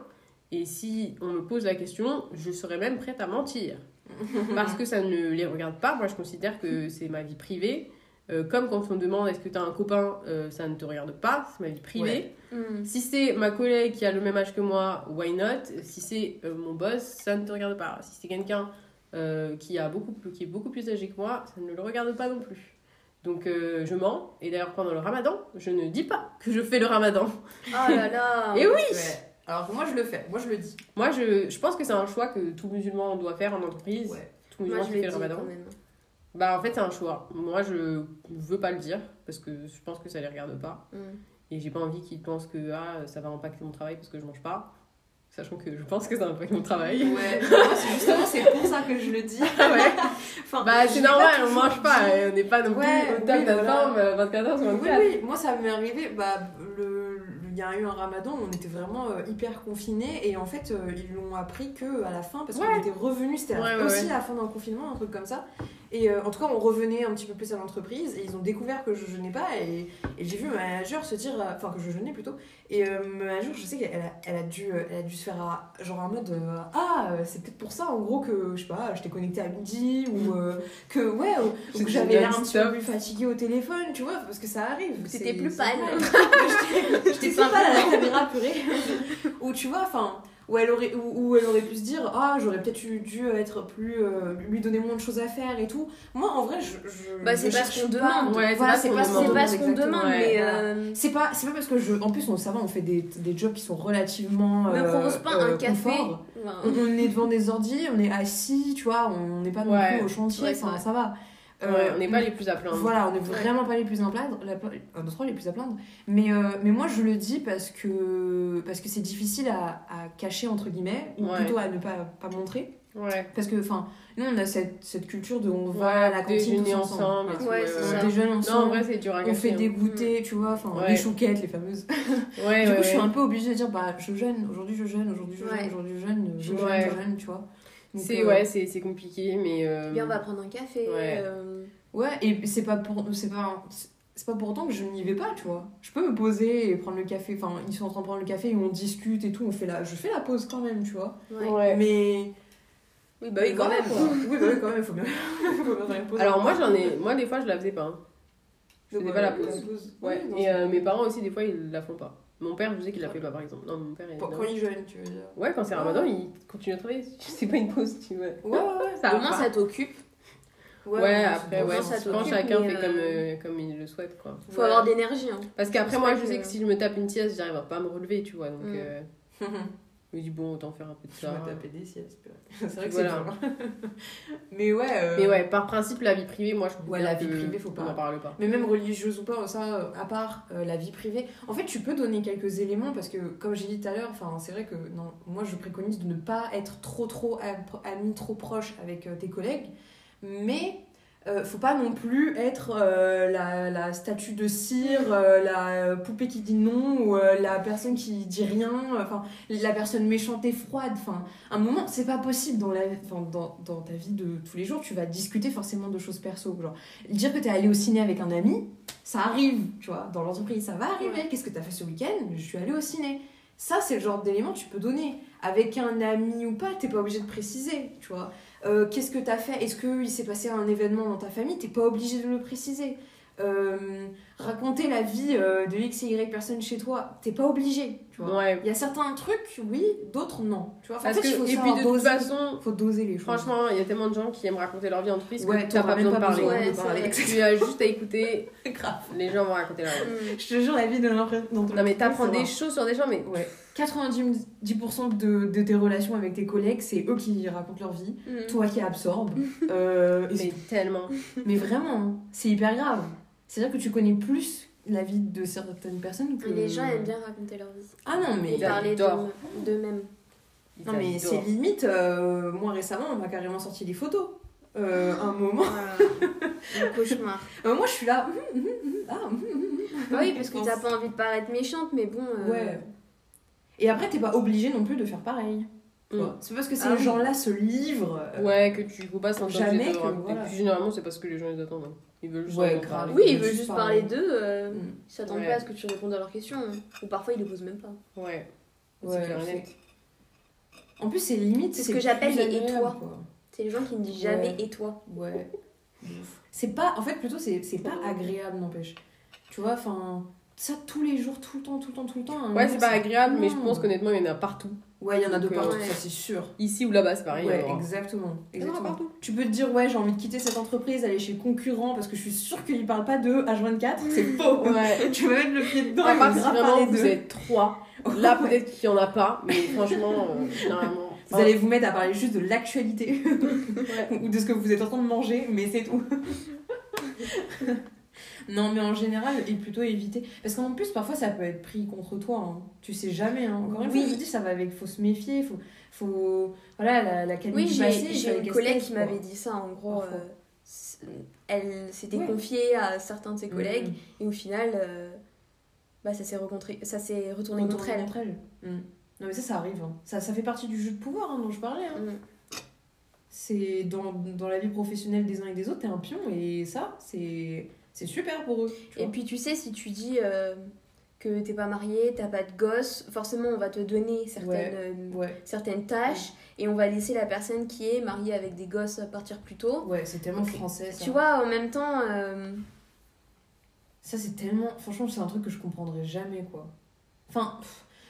Et si on me pose la question, je serais même prête à mentir parce que ça ne les regarde pas. Moi, je considère que c'est ma vie privée. Euh, comme quand on me demande est-ce que tu as un copain, euh, ça ne te regarde pas, c'est ma vie privée. Hmm. Si c'est ma collègue qui a le même âge que moi, why not? Si c'est euh, mon boss, ça ne te regarde pas. Si c'est quelqu'un euh, qui, a beaucoup, plus- qui est beaucoup plus âgé que moi, ça ne le regarde pas non plus. Donc euh, je mens. Et d'ailleurs, pendant le ramadan, je ne dis pas que je fais le ramadan. Oh là là Et oui Ouais. Alors que moi, je le fais. Moi, je le dis. Moi, je, je pense que c'est un choix que tout musulman doit faire en entreprise. Ouais. Tout Moi musulman je qui fait dit le ramadan. Bah en fait c'est un choix. Moi je veux pas le dire parce que je pense que ça les regarde pas Hmm. et j'ai pas envie qu'ils pensent que ah, ça va impacter mon travail parce que je mange pas. Sachant que je pense que ça impacte mon travail. Ouais. Moi, c'est justement, c'est pour ça que je le dis. Ouais. Enfin, Bah c'est normal, on mange pas, on n'est pas non plus Ouais, au top oui, de notre voilà. forme euh, 24 heures sur Oui, 24. oui, moi ça m'est arrivé, bah, le, y a eu un ramadan, on était vraiment euh, hyper confinés et en fait euh, ils l'ont appris que à la fin parce qu'on était revenus, c'était aussi ouais. la fin d'un confinement, un truc comme ça. Et euh, en tout cas on revenait un petit peu plus à l'entreprise et ils ont découvert que je jeûnais pas et, et j'ai vu ma manager se dire, euh, enfin que je jeûnais plutôt, et euh, ma manager je sais qu'elle a, elle a, dû, euh, elle a dû se faire à- genre en mode euh, ah c'est peut-être pour ça en gros que je sais pas, j'étais connectée à midi ou euh, que ouais, ou- ou C'était que j'avais l'air un petit peu plus fatiguée au téléphone, tu vois, parce que ça arrive. T'étais c'est- plus pâle. J'étais plus pas pâle à la caméra purée. Ou tu vois, enfin, où elle aurait, où, où elle aurait pu se dire, ah, j'aurais peut-être eu- dû être plus, euh, lui donner moins de choses à faire et tout. Moi, en vrai, je. je Bah, c'est je pas ce cherche qu'on pas. demande. Ouais, c'est Voilà, pas ce c'est qu'on pas ce qu'on C'est demande, pas ce qu'on exactement. demande, ouais, mais. euh, C'est pas, c'est pas parce que je. En plus, on, ça va, on fait des, des jobs qui sont relativement. Me euh, propose pas euh, un café. On, on est devant des ordi, on est assis, tu vois, on n'est pas non Ouais. plus au chantier, Ouais, ça va. Ouais, Euh, on n'est pas les plus à plaindre. Voilà, on n'est vraiment pas les plus à plaindre, la, un, trois, les plus à plaindre. Mais, euh, mais moi, je le dis parce que parce que c'est difficile à, à cacher, entre guillemets, ou Ouais. plutôt à ne pas, pas montrer. Ouais. Parce que, enfin, nous, on a cette, cette culture de on va Ouais, à la cantine tous ensemble. ensemble. et tout, Ouais, ouais, c'est ouais. ça. On déjeune Non, en ensemble, vrai, c'est dur à on fait des hein. goûters, tu vois, enfin, Ouais. les chouquettes, les fameuses. Ouais, du coup, ouais, je suis ouais. un peu obligée de dire, bah, je jeûne, aujourd'hui je jeûne, aujourd'hui je jeûne, aujourd'hui je jeûne, je jeûne, je jeûne, tu vois. C'est euh, ouais, c'est c'est compliqué, mais. euh, Bien, on va prendre un café. Ouais. euh, Ouais, et c'est pas pour c'est pas c'est pas pour autant que je n'y vais pas, tu vois. Je peux me poser et prendre le café, enfin, ils sont en train de prendre le café et on discute et tout, on fait la je fais la pause quand même, tu vois. ouais. Ouais. Mais Oui, bah oui, quand Voilà, même. quoi. Oui, bah oui, quand même, faut bien faut bien faire une pause. Alors moi j'en ai, moi des fois je la faisais pas. hein. Je faisais pas la pause. Ouais, Et euh, mes parents aussi des fois ils la font pas. Mon père je sais qu'il la fait pas par exemple. Non mon père il. Pour- non. quand ils jeûnent, tu veux dire. Ouais quand c'est Ramadan il continue à travailler. C'est pas une pause tu vois. Ouais, ouais, ouais. Ça Au moins, ça t'occupe. Ouais, non, après, ouais, t'occupe, chacun fait comme, euh, euh, comme il le souhaite, quoi. Faut Ouais. avoir d'énergie. Hein. Parce qu'après, moi, je sais que- que si je me tape une sieste, j'arrive pas à me relever, tu vois. Donc, Mm. euh, je me dis, bon, autant faire un peu de Je ça. vais taper des siestes. C'est vrai que Voilà. c'est. Mais ouais. euh, Mais ouais, par principe, la vie privée, moi, je Ouais, la vie privée, faut pas. On parle pas. Mais même religieuse ou pas, ça, euh, à part euh, la vie privée. En fait, tu peux donner quelques éléments parce que, comme j'ai dit tout à l'heure, c'est vrai que non, moi je préconise de ne pas être trop, trop am- ami, trop proche avec euh, tes collègues. Mais euh, faut pas non plus être euh, la, la statue de cire, euh, la poupée qui dit non, ou la personne qui dit rien, enfin, la personne méchante et froide. Enfin, un moment, c'est pas possible dans, la, dans, dans ta vie de tous les jours, tu vas discuter forcément de choses perso. Genre, dire que t'es allé au ciné avec un ami, ça arrive, tu vois, dans l'entreprise, ça va arriver. Qu'est-ce que t'as fait ce week-end? Je suis allée au ciné. Ça, c'est le genre d'élément que tu peux donner. Avec un ami ou pas, t'es pas obligé de préciser, tu vois. Euh, Qu'est-ce que t'as fait? Est-ce qu'il s'est passé un événement dans ta famille? T'es pas obligé de le préciser. Euh, raconter la vie euh, de X et Y personnes chez toi, t'es pas obligé, tu vois. Ouais. Il y a certains trucs, oui, d'autres non. Tu vois, En Parce fait, il que, faut et puis de toute doser. façon, faut doser les choses. franchement, il y a tellement de gens qui aiment raconter leur vie en entreprise Ouais, que t'as pas besoin de pas parler. besoin Ouais, de parler. Tu as juste à écouter, grave. les gens vont raconter leur vie. Mm. Je te jure, la vie de l'impression. Non, mais t'apprends des choses sur des gens, mais Ouais. 90% de, de tes relations avec tes collègues, c'est eux qui racontent leur vie, Mm. toi qui absorbes. Euh, mais tellement. mais vraiment, hein, c'est hyper grave. C'est-à-dire que tu connais plus la vie de certaines personnes que. Les gens aiment bien raconter leur vie. Ah non, mais. Et parler d'eux-mêmes. Non, mais c'est limite, euh, moi récemment, on m'a carrément sorti des photos. Euh, un moment. Un cauchemar. Euh, moi je suis là. hum, hum, hum, ah, oui, parce que t'as pas envie de paraître méchante, mais bon. euh, Ouais. Et après, t'es pas obligé non plus de faire pareil. Mm. C'est parce que ces Ah oui. gens-là se livrent. euh, Ouais, que tu faut pas s'entendre Jamais que, voilà. Puis généralement, c'est parce que les gens ils attendent. hein. Ils veulent juste Ouais, entendre grave. parler. Oui, Ils ils veulent veulent juste parler. parler d'eux. euh, Mm. Ils s'attendent Ouais. pas à ce que tu répondes à leurs questions. hein. Ou parfois, ils les posent même pas. Ouais. Ouais. En plus, c'est limite. C'est ce que j'appelle les et toi. C'est les gens qui ne disent jamais et toi. Ouais. C'est pas. En fait, plutôt, c'est c'est pas agréable, n'empêche. Tu vois, enfin. Ça tous les jours, tout le temps, tout le temps, tout le temps. Ouais, c'est pas agréable, mais je pense qu'honnêtement, il y en a partout. Ouais, il y en a de euh, partout, ouais. ça c'est sûr. Ici ou là-bas, c'est pareil. ouais, alors. exactement. Il y en aura exactement. partout. Tu peux te dire, ouais, j'ai envie de quitter cette entreprise, aller chez le concurrent parce que je suis sûre qu'ils parlent pas d'eux H24. C'est faux. Ouais. tu vas mettre le pied dedans. Part vont si vraiment vous d'eux. êtes trois. Là, peut-être qu'il y en a pas, mais franchement, euh, généralement. Vous allez vous mettre à parler juste de l'actualité Ouais. ou de ce que vous êtes en train de manger, mais c'est tout. Non, mais en général, et plutôt éviter. Parce qu'en plus, parfois, ça peut être pris contre toi. hein. Tu sais jamais. hein. Encore une fois, Oui. je vous dis, ça va avec. Faut se méfier. Faut. faut... Voilà, la, la qualité Oui, j'ai j'ai une collègue qui m'avait dit ça. En gros, euh, elle s'était Ouais. confiée à certains de ses collègues Mm. et au final, euh, bah, ça s'est rencontré- ça s'est retourné contre elle. contre elle. Mm. Non, mais ça, ça arrive. hein. Ça, ça fait partie du jeu de pouvoir dont je parlais. Mm. C'est dans, dans la vie professionnelle des uns et des autres, t'es un pion et ça, c'est c'est super pour eux. Et vois. puis tu sais, si tu dis euh, que t'es pas marié, t'as pas de gosse, forcément on va te donner certaines, euh, Ouais, certaines tâches et on va laisser la personne qui est mariée avec des gosses partir plus tôt. ouais, c'est tellement Donc, français ça. Tu vois, en même temps, euh, Ça, c'est tellement. Franchement, c'est un truc que je comprendrais jamais, quoi. Enfin,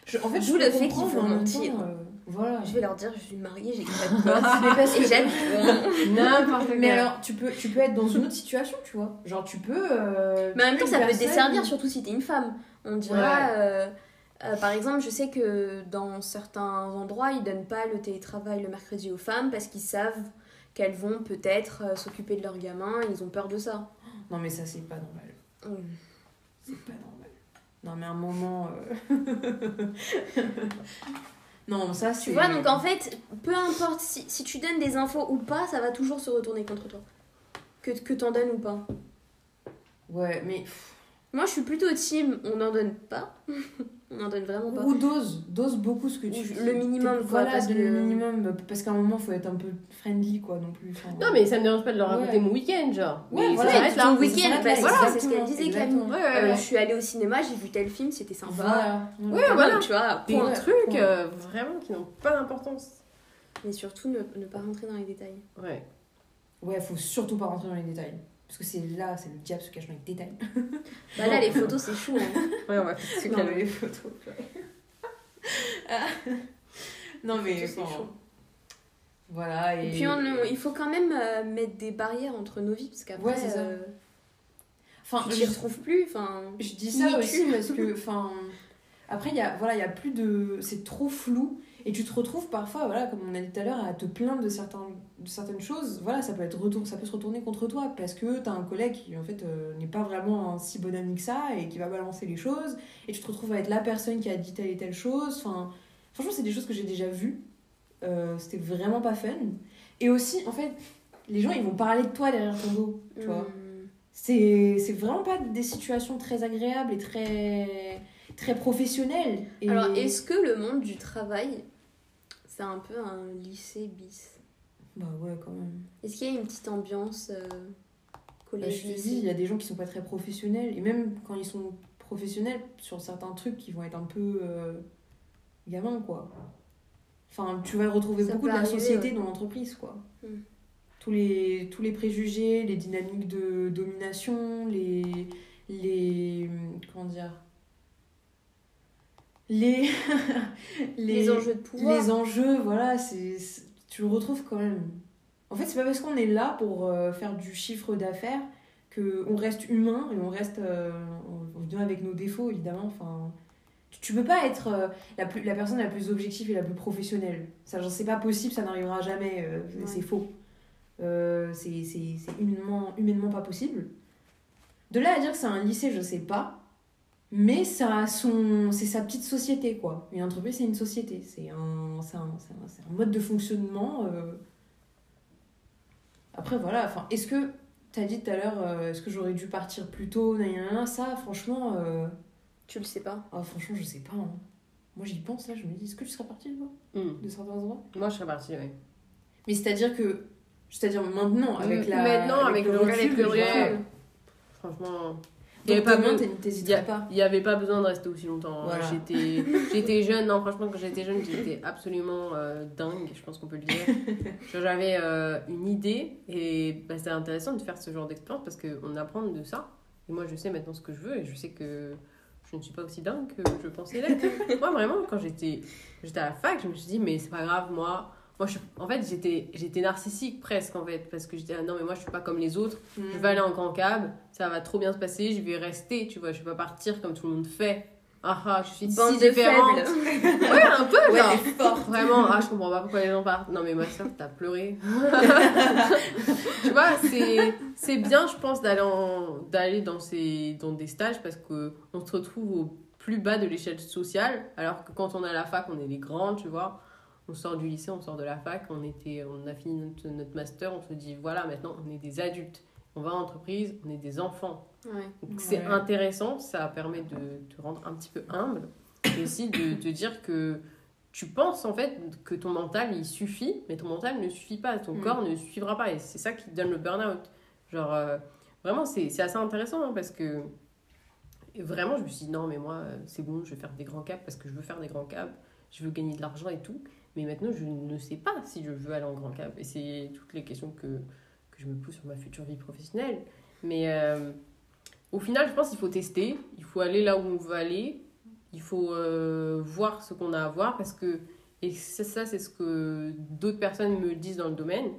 je- en fait, je le fait qu'il comprendre, faut mais en même mentir. euh, voilà. je vais leur dire je suis mariée, j'ai pas de gosse, mais parce que j'habite. N'importe quoi. Mais alors, tu peux, tu peux être dans une autre situation, tu vois. Genre, tu peux. euh, Mais en même temps, ça peut te desservir, surtout si t'es une femme. On dira, Ouais. euh, euh, par exemple, je sais que dans certains endroits, ils donnent pas le télétravail le mercredi aux femmes parce qu'ils savent qu'elles vont peut-être s'occuper de leurs gamins, ils ont peur de ça. Non, mais ça, c'est pas normal. C'est pas normal. Non, mais à un moment. non, ça, c'est. Tu vois, donc en fait, peu importe si, si tu donnes des infos ou pas, ça va toujours se retourner contre toi. Que, que t'en donnes ou pas. Ouais, mais. pff, Moi, je suis plutôt team, on n'en donne pas. on n'en donne vraiment pas. Ou dose, dose beaucoup ce que Ou tu le minimum, quoi, Voilà, parce que- le minimum, parce qu'à un moment, faut être un peu friendly, quoi, non plus. Enfin, Non, mais ça me dérange pas de leur raconter Ouais. mon week-end, genre. Ouais, mais voilà, ça ton week-end, parce que exactement, c'est ce qu'elle disait. Camille. Ouais, ouais, Euh, ouais. je suis allée au cinéma, j'ai vu tel film, c'était sympa. Voilà. Ouais, voilà. tu vois. Trucs point. euh, vraiment qui n'ont pas d'importance. Mais surtout, ne, ne pas rentrer dans les détails. Ouais. Ouais, faut surtout pas rentrer dans les détails. Parce que c'est là, c'est le diable se cache dans les détails. Bah là, les photos, c'est chou. Hein. Ouais, on va se Non, calmer. mais les photos. Ah. non, mais Photos, chaud. Voilà. Et, Et, puis on- il faut quand même euh, mettre des barrières entre nos vies parce qu'après Ouais, c'est ça. euh, Enfin, tu t'y retrouves plus. Enfin, Je dis ça aussi parce que, enfin, après, il y a, voilà, il y a plus de. C'est trop flou. Et tu te retrouves parfois, voilà, comme on a dit tout à l'heure, à te plaindre de, certains, de certaines choses. Voilà, ça peut, être retour, ça peut se retourner contre toi parce que t'as un collègue qui, en fait, euh, n'est pas vraiment un si bon ami que ça et qui va balancer les choses. Et tu te retrouves à être la personne qui a dit telle et telle chose. Enfin, franchement, c'est des choses que j'ai déjà vues. Euh, C'était vraiment pas fun. Et aussi, en fait, les gens, ils vont parler de toi derrière ton dos, tu vois. hum, C'est c'est vraiment pas des situations très agréables et très, très professionnelles. Et... Alors, est-ce que le monde du travail, c'est un peu un lycée bis? Bah ouais, quand même. Est-ce qu'il y a une petite ambiance euh, Bah, collège je te dis, il y a des gens qui sont pas très professionnels. Et même quand ils sont professionnels, sur certains trucs qui vont être un peu euh, gamins, quoi. Enfin, tu vas retrouver Ça beaucoup de la arriver, société ouais. dans l'entreprise, quoi. Mm. Tous les, tous les préjugés, les dynamiques de domination, les. les comment dire les, les, enjeux de pouvoir les enjeux, voilà, c'est, tu le retrouves quand même. En fait, c'est pas parce qu'on est là pour euh, faire du chiffre d'affaires que on reste humain et on reste euh, on, on vient avec nos défauts évidemment. Enfin, tu, tu peux pas être euh, la, plus, la personne la plus objective et la plus professionnelle. Ça, genre, c'est pas possible, ça n'arrivera jamais. Ouais. C'est faux. C'est, c'est, c'est humainement, humainement pas possible. De là à dire que c'est un lycée, je sais pas. Mais ça a son, c'est sa petite société, quoi. Une entreprise, c'est une société. C'est un, c'est un, c'est un, c'est un mode de fonctionnement. euh. Après, voilà. Enfin, est-ce que, t'as dit tout à l'heure, euh, est-ce que j'aurais dû partir plus tôt Ça, franchement, euh, Tu le sais pas. ah, franchement, je sais pas. hein. Moi, j'y pense, là, je me dis, est-ce que tu serais partie, toi, Hmm. de certains endroits? Moi, je serais partie, oui. Mais c'est-à-dire que, c'est-à-dire maintenant, avec Mm, la. maintenant, avec le recul, le recul. Franchement, il y Donc, avait pas besoin- avait pas de rester aussi longtemps. Voilà. J'étais, j'étais jeune, non, franchement, quand j'étais jeune, j'étais absolument euh, dingue, je pense qu'on peut le dire. J'avais euh, une idée et bah, c'était intéressant de faire ce genre d'expérience parce qu'on apprend de ça. Et moi, je sais maintenant ce que je veux et je sais que je ne suis pas aussi dingue que je pensais l'être. moi, vraiment, quand j'étais, j'étais à la fac, je me suis dit, mais c'est pas grave, moi. Moi, je, en fait, j'étais, j'étais narcissique presque, en fait, parce que j'étais, ah, non, mais moi, je suis pas comme les autres. Mm. Je vais aller en grand cab, ça va trop bien se passer, je vais rester, tu vois, je vais pas partir comme tout le monde fait. Ah ah, je suis Bande si différente. Ouais, un peu, Ouais, genre. Vraiment, ah, je comprends pas pourquoi les gens partent. Non, mais ma soeur, t'as pleuré. tu vois, c'est, c'est bien, je pense, d'aller, d'aller dans, ces, dans des stages parce qu'on se retrouve au plus bas de l'échelle sociale, alors que quand on est à la fac, on est les grands, tu vois. On sort du lycée, on sort de la fac, on, était, on a fini notre, notre master, on se dit, voilà, maintenant, on est des adultes. On va en entreprise, on est des enfants. Ouais. C'est Ouais. intéressant, ça permet de te rendre un petit peu humble et aussi de te dire que tu penses en fait que ton mental il suffit, mais ton mental ne suffit pas, ton Mm. corps ne suivra pas et c'est ça qui te donne le burn-out. Genre euh, vraiment c'est c'est assez intéressant hein, parce que et vraiment je me suis dit non mais moi euh, c'est bon, je vais faire des grands caps parce que je veux faire des grands caps, je veux gagner de l'argent et tout, mais maintenant je ne sais pas si je veux aller en grand cap et c'est toutes les questions que, que je me pose sur ma future vie professionnelle. Mais euh, au final, je pense qu'il faut tester, il faut aller là où on veut aller, il faut euh, voir ce qu'on a à voir parce que, et ça, c'est ce que d'autres personnes me disent dans le domaine.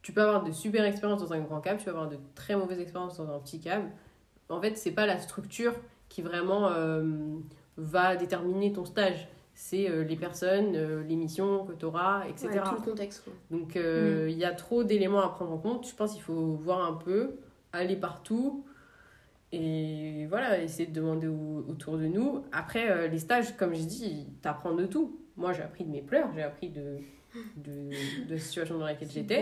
Tu peux avoir de super expériences dans un grand cab, tu peux avoir de très mauvaises expériences dans un petit cab. En fait, c'est pas la structure qui vraiment euh, va déterminer ton stage. C'est euh, les personnes, euh, les missions que tu auras, etc. Ouais, tout le contexte. quoi. Donc euh, il y a trop d'éléments à prendre en compte. Je pense qu'il faut voir un peu, aller partout et voilà, essayer de demander au- autour de nous. Après, les stages, comme j'ai dit, t'apprends de tout. Moi, j'ai appris de mes pleurs, j'ai appris de, de, de la situation dans laquelle j'étais.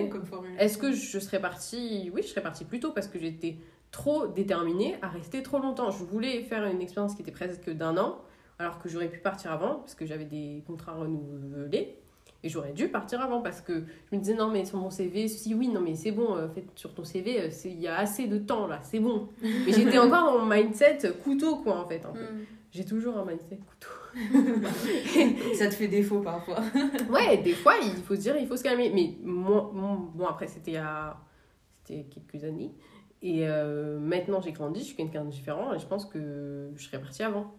Est-ce que je serais partie? Oui, je serais partie plus tôt parce que j'étais trop déterminée à rester trop longtemps. Je voulais faire une expérience qui était presque d'un an, alors que j'aurais pu partir avant parce que j'avais des contrats renouvelés. Et j'aurais dû partir avant parce que je me disais non mais sur mon CV, ceci oui, non mais c'est bon, euh, fait, sur ton CV, euh, il y a assez de temps là, c'est bon. Mais j'étais encore dans mon mindset couteau quoi en fait. Mm. J'ai toujours un mindset couteau. Ça te fait défaut parfois. Ouais, des fois, il faut se dire, il faut se calmer. Mais moi, bon, après, c'était il y a c'était quelques années. Et euh, maintenant, j'ai grandi, je suis quelqu'un de différent et je pense que je serais partie avant.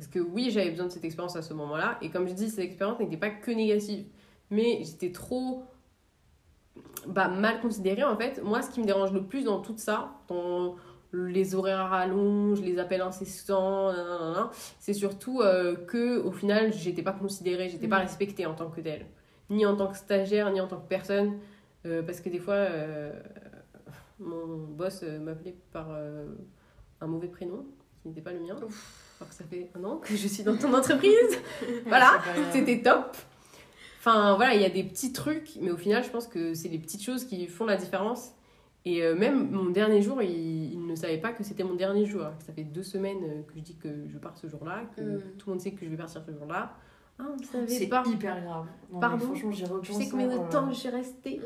Parce que oui, j'avais besoin de cette expérience à ce moment-là. Et comme je dis, cette expérience n'était pas que négative. Mais j'étais trop bah, mal considéré en fait. Moi, ce qui me dérange le plus dans tout ça, dans les horaires rallongent, les appels incessants, c'est surtout euh, que au final, j'étais pas considérée, j'étais pas Mm. respectée en tant que telle, ni en tant que stagiaire, ni en tant que personne, Euh, parce que des fois, euh, mon boss euh, m'appelait par un mauvais prénom qui n'était pas le mien. Alors que ça fait un an que je suis dans ton entreprise. voilà, C'est c'était top. Enfin voilà, il y a des petits trucs, mais au final, je pense que c'est les petites choses qui font la différence. Et euh, même mon dernier jour, il, il ne savait pas que c'était mon dernier jour. Ça fait deux semaines euh, que je dis que je pars ce jour-là, que Mm. tout le monde sait que je vais partir ce jour-là. Ah, on ne savait C'est pas. hyper grave. Non, Pardon repense. sais combien de temps là. je suis restée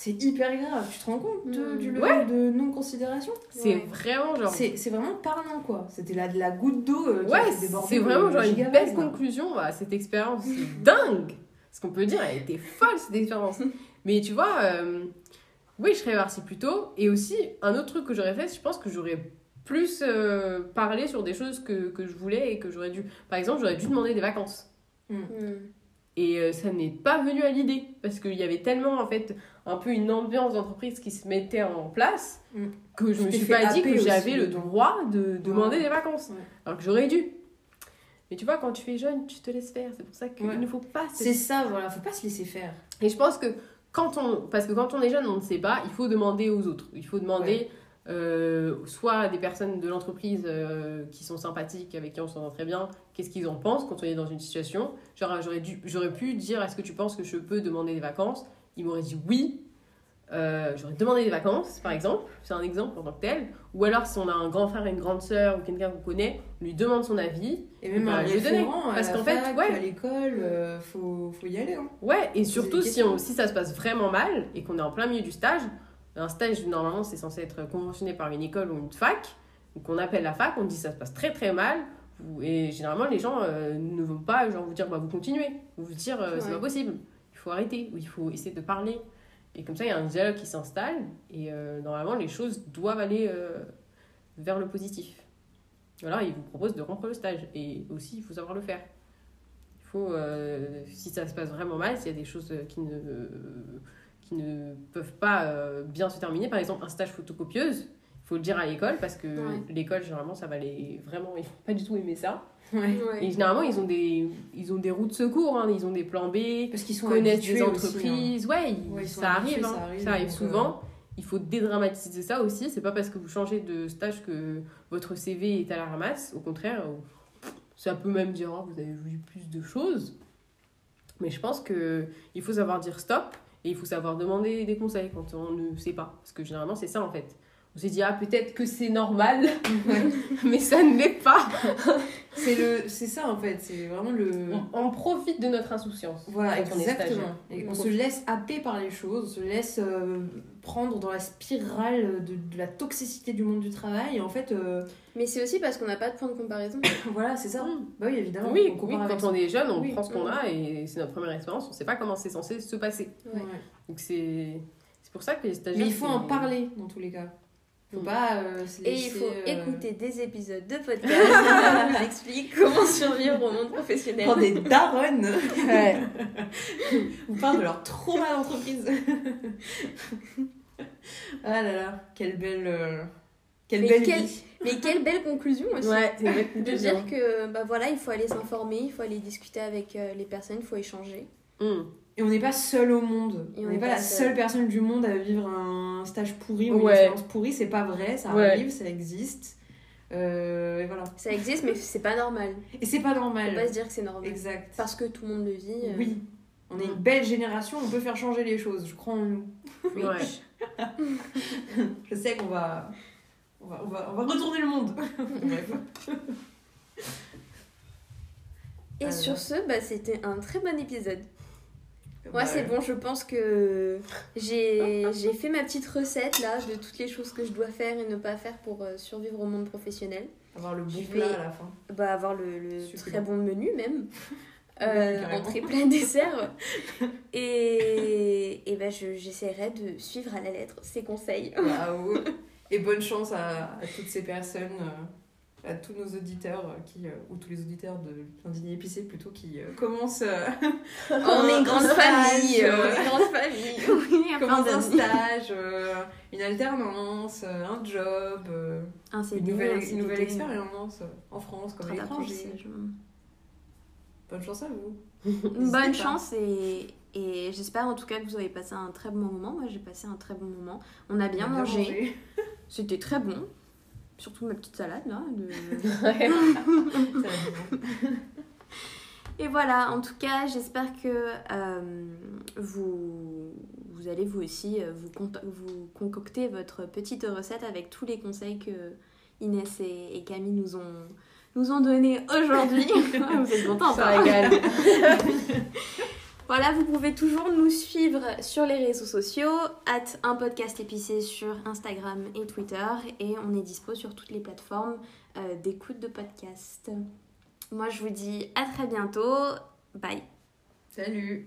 C'est hyper grave. Tu te rends compte de- Mm. du level Ouais. de non-considération? C'est Ouais. vraiment genre. C'est vraiment parlant, quoi. C'était la, de la goutte d'eau euh, Ouais, c'est vraiment genre une belle conclusion à cette expérience dingue. Ce qu'on peut dire, elle était folle cette expérience. Mais tu vois, euh, oui, je serais partie plus tôt. Et aussi, un autre truc que j'aurais fait, je pense que j'aurais plus euh, parlé sur des choses que, que je voulais et que j'aurais dû. Par exemple, j'aurais dû demander des vacances. Mm. Et euh, ça n'est pas venu à l'idée. Parce qu'il y avait tellement, en fait, un peu une ambiance d'entreprise qui se mettait en place Mm. que je Tu me suis pas dit que j'avais le droit de demander Ouais. des vacances. Ouais. Alors que j'aurais dû. Mais tu vois, quand tu es jeune, tu te laisses faire. C'est pour ça qu'il Ouais. ne faut pas se C'est ça, voilà. Faut pas se laisser faire. Et je pense que quand on. Parce que quand on est jeune, on ne sait pas, il faut demander aux autres. Il faut demander euh, soit à des personnes de l'entreprise euh, qui sont sympathiques, avec qui on s'entend très bien, qu'est-ce qu'ils en pensent quand on est dans une situation. Genre, j'aurais, dû, j'aurais pu dire est-ce que tu penses que je peux demander des vacances? Ils m'auraient dit oui. Euh, j'aurais demandé des vacances, par exemple, c'est un exemple en tant que tel. Ou alors, si on a un grand frère et une grande sœur ou quelqu'un qu'on connaît, on lui demande son avis. Et même Bah, un référent à Parce qu'en fait, ouais. à l'école, euh, faut, faut y aller. Hein. Ouais, et surtout si, on, si ça se passe vraiment mal et qu'on est en plein milieu du stage, un stage normalement c'est censé être conventionné par une école ou une fac, donc on appelle la fac, on dit ça se passe très très mal, et généralement les gens euh, ne vont pas genre vous dire bah vous continuez, ou vous dire euh, c'est Ouais. pas possible, il arrêter, ou il faut essayer de parler. Et comme ça il y a un dialogue qui s'installe, et euh, normalement les choses doivent aller euh, vers le positif. Alors ils vous proposent de rompre le stage, et aussi il faut savoir le faire. Il faut, euh, si ça se passe vraiment mal, s'il y a des choses qui ne, qui ne peuvent pas bien se terminer, par exemple un stage photocopieuse, il faut le dire à l'école parce que Ouais. l'école, généralement, ça va les vraiment, ils vont pas du tout aimer ça. Ouais. Ouais. Et généralement, ils ont des, ils ont des routes de secours, hein, ils ont des plans B, Parce qu'ils sont connaissent des aussi, hein. entreprises, ouais, ils- Ouais, ils ça, habitués, arrive, hein, ça arrive, ça arrive souvent. Il faut dédramatiser ça aussi. C'est pas parce que vous changez de stage que votre CV est à la ramasse. Au contraire, euh, ça peut même dire oh, vous avez vu plus de choses. Mais je pense que il faut savoir dire stop et il faut savoir demander des conseils quand on ne sait pas. Parce que généralement, c'est ça en fait. On s'est dit ah peut-être que c'est normal, mais ça ne l'est pas. C'est le, c'est ça en fait. C'est vraiment le. On, on profite de notre insouciance. Voilà, quand on est stagiaire. exactement. Et on On se laisse happer par les choses, on se laisse euh, prendre dans la spirale de, de la toxicité du monde du travail. Et en fait, euh, Mais c'est aussi parce qu'on n'a pas de point de comparaison. voilà, c'est ça. Mm. Bah oui, évidemment. Oui, on oui, quand on est jeune, on Oui. prend ce qu'on a et c'est notre première expérience, on sait pas comment c'est censé se passer. Ouais. Donc c'est c'est pour ça que les stagiaires. Mais il faut en parler dans tous les cas. Faut Mm. pas euh, se Et il faut euh, écouter des épisodes de podcast où on vous explique comment survivre au monde professionnel. Quand des darons Ouais. vous parlent de leur trauma d'entreprise. ah là là, quelle belle, euh, quelle Mais belle vie. Mais quelle belle conclusion aussi. Ouais, De dire que bah voilà, il faut aller s'informer, il faut aller discuter avec euh, les personnes, il faut échanger. Mm. Et on n'est pas seul au monde. Et on on n'est est pas, pas la seul. seule personne du monde à vivre un stage pourri ou une expérience pourrie. C'est pas vrai, ça Ouais. arrive, ça existe. Euh, et voilà. Ça existe, mais c'est pas normal. Et c'est pas Faut normal. pas se dire que c'est normal. Exact. Parce que tout le monde le vit. euh, Oui. On est Mm. une belle génération, on peut faire changer les choses. Je crois en nous. oui. Ouais. Je sais qu'on va, on va, on va, on va retourner le monde. Bref. Et sur ce, bah, c'était un très bon épisode. Moi, c'est bon, je pense que j'ai fait ma petite recette là de toutes les choses que je dois faire et ne pas faire pour euh, survivre au monde professionnel. Avoir le bon plat à la fin. Bah, avoir le, très bon menu même. Euh, entrée plat dessert. Et, et je- j'essaierai de suivre à la lettre ces conseils. Waouh. Et bonne chance à, à toutes ces personnes euh, à tous nos auditeurs euh, qui, euh, ou tous les auditeurs de dîner épicé plutôt qui euh, commencent euh, On est grande famille. On est une grande famille. Oui, commencent un stage, euh, une alternance, euh, un job, euh, Un une un nouvelle, CDD, une nouvelle expérience euh, en France comme à l'étranger. Bonne chance à vous. Bonne pas. chance et, et j'espère en tout cas que vous avez passé un très bon moment. Moi j'ai passé un très bon moment. On a bien On a mangé. C'était très bon. Surtout ma petite salade là. de-. Et voilà, en tout cas, j'espère que euh, vous, vous allez vous aussi euh, vous, con- vous concocter votre petite recette avec tous les conseils que Inès et, et Camille nous ont, nous ont donnés aujourd'hui. vous êtes contents Ça régale. Voilà, vous pouvez toujours nous suivre sur les réseaux sociaux, at un podcast épicé sur Instagram et Twitter, et on est dispo sur toutes les plateformes euh, d'écoute de podcast. Moi, je vous dis à très bientôt. Bye. Salut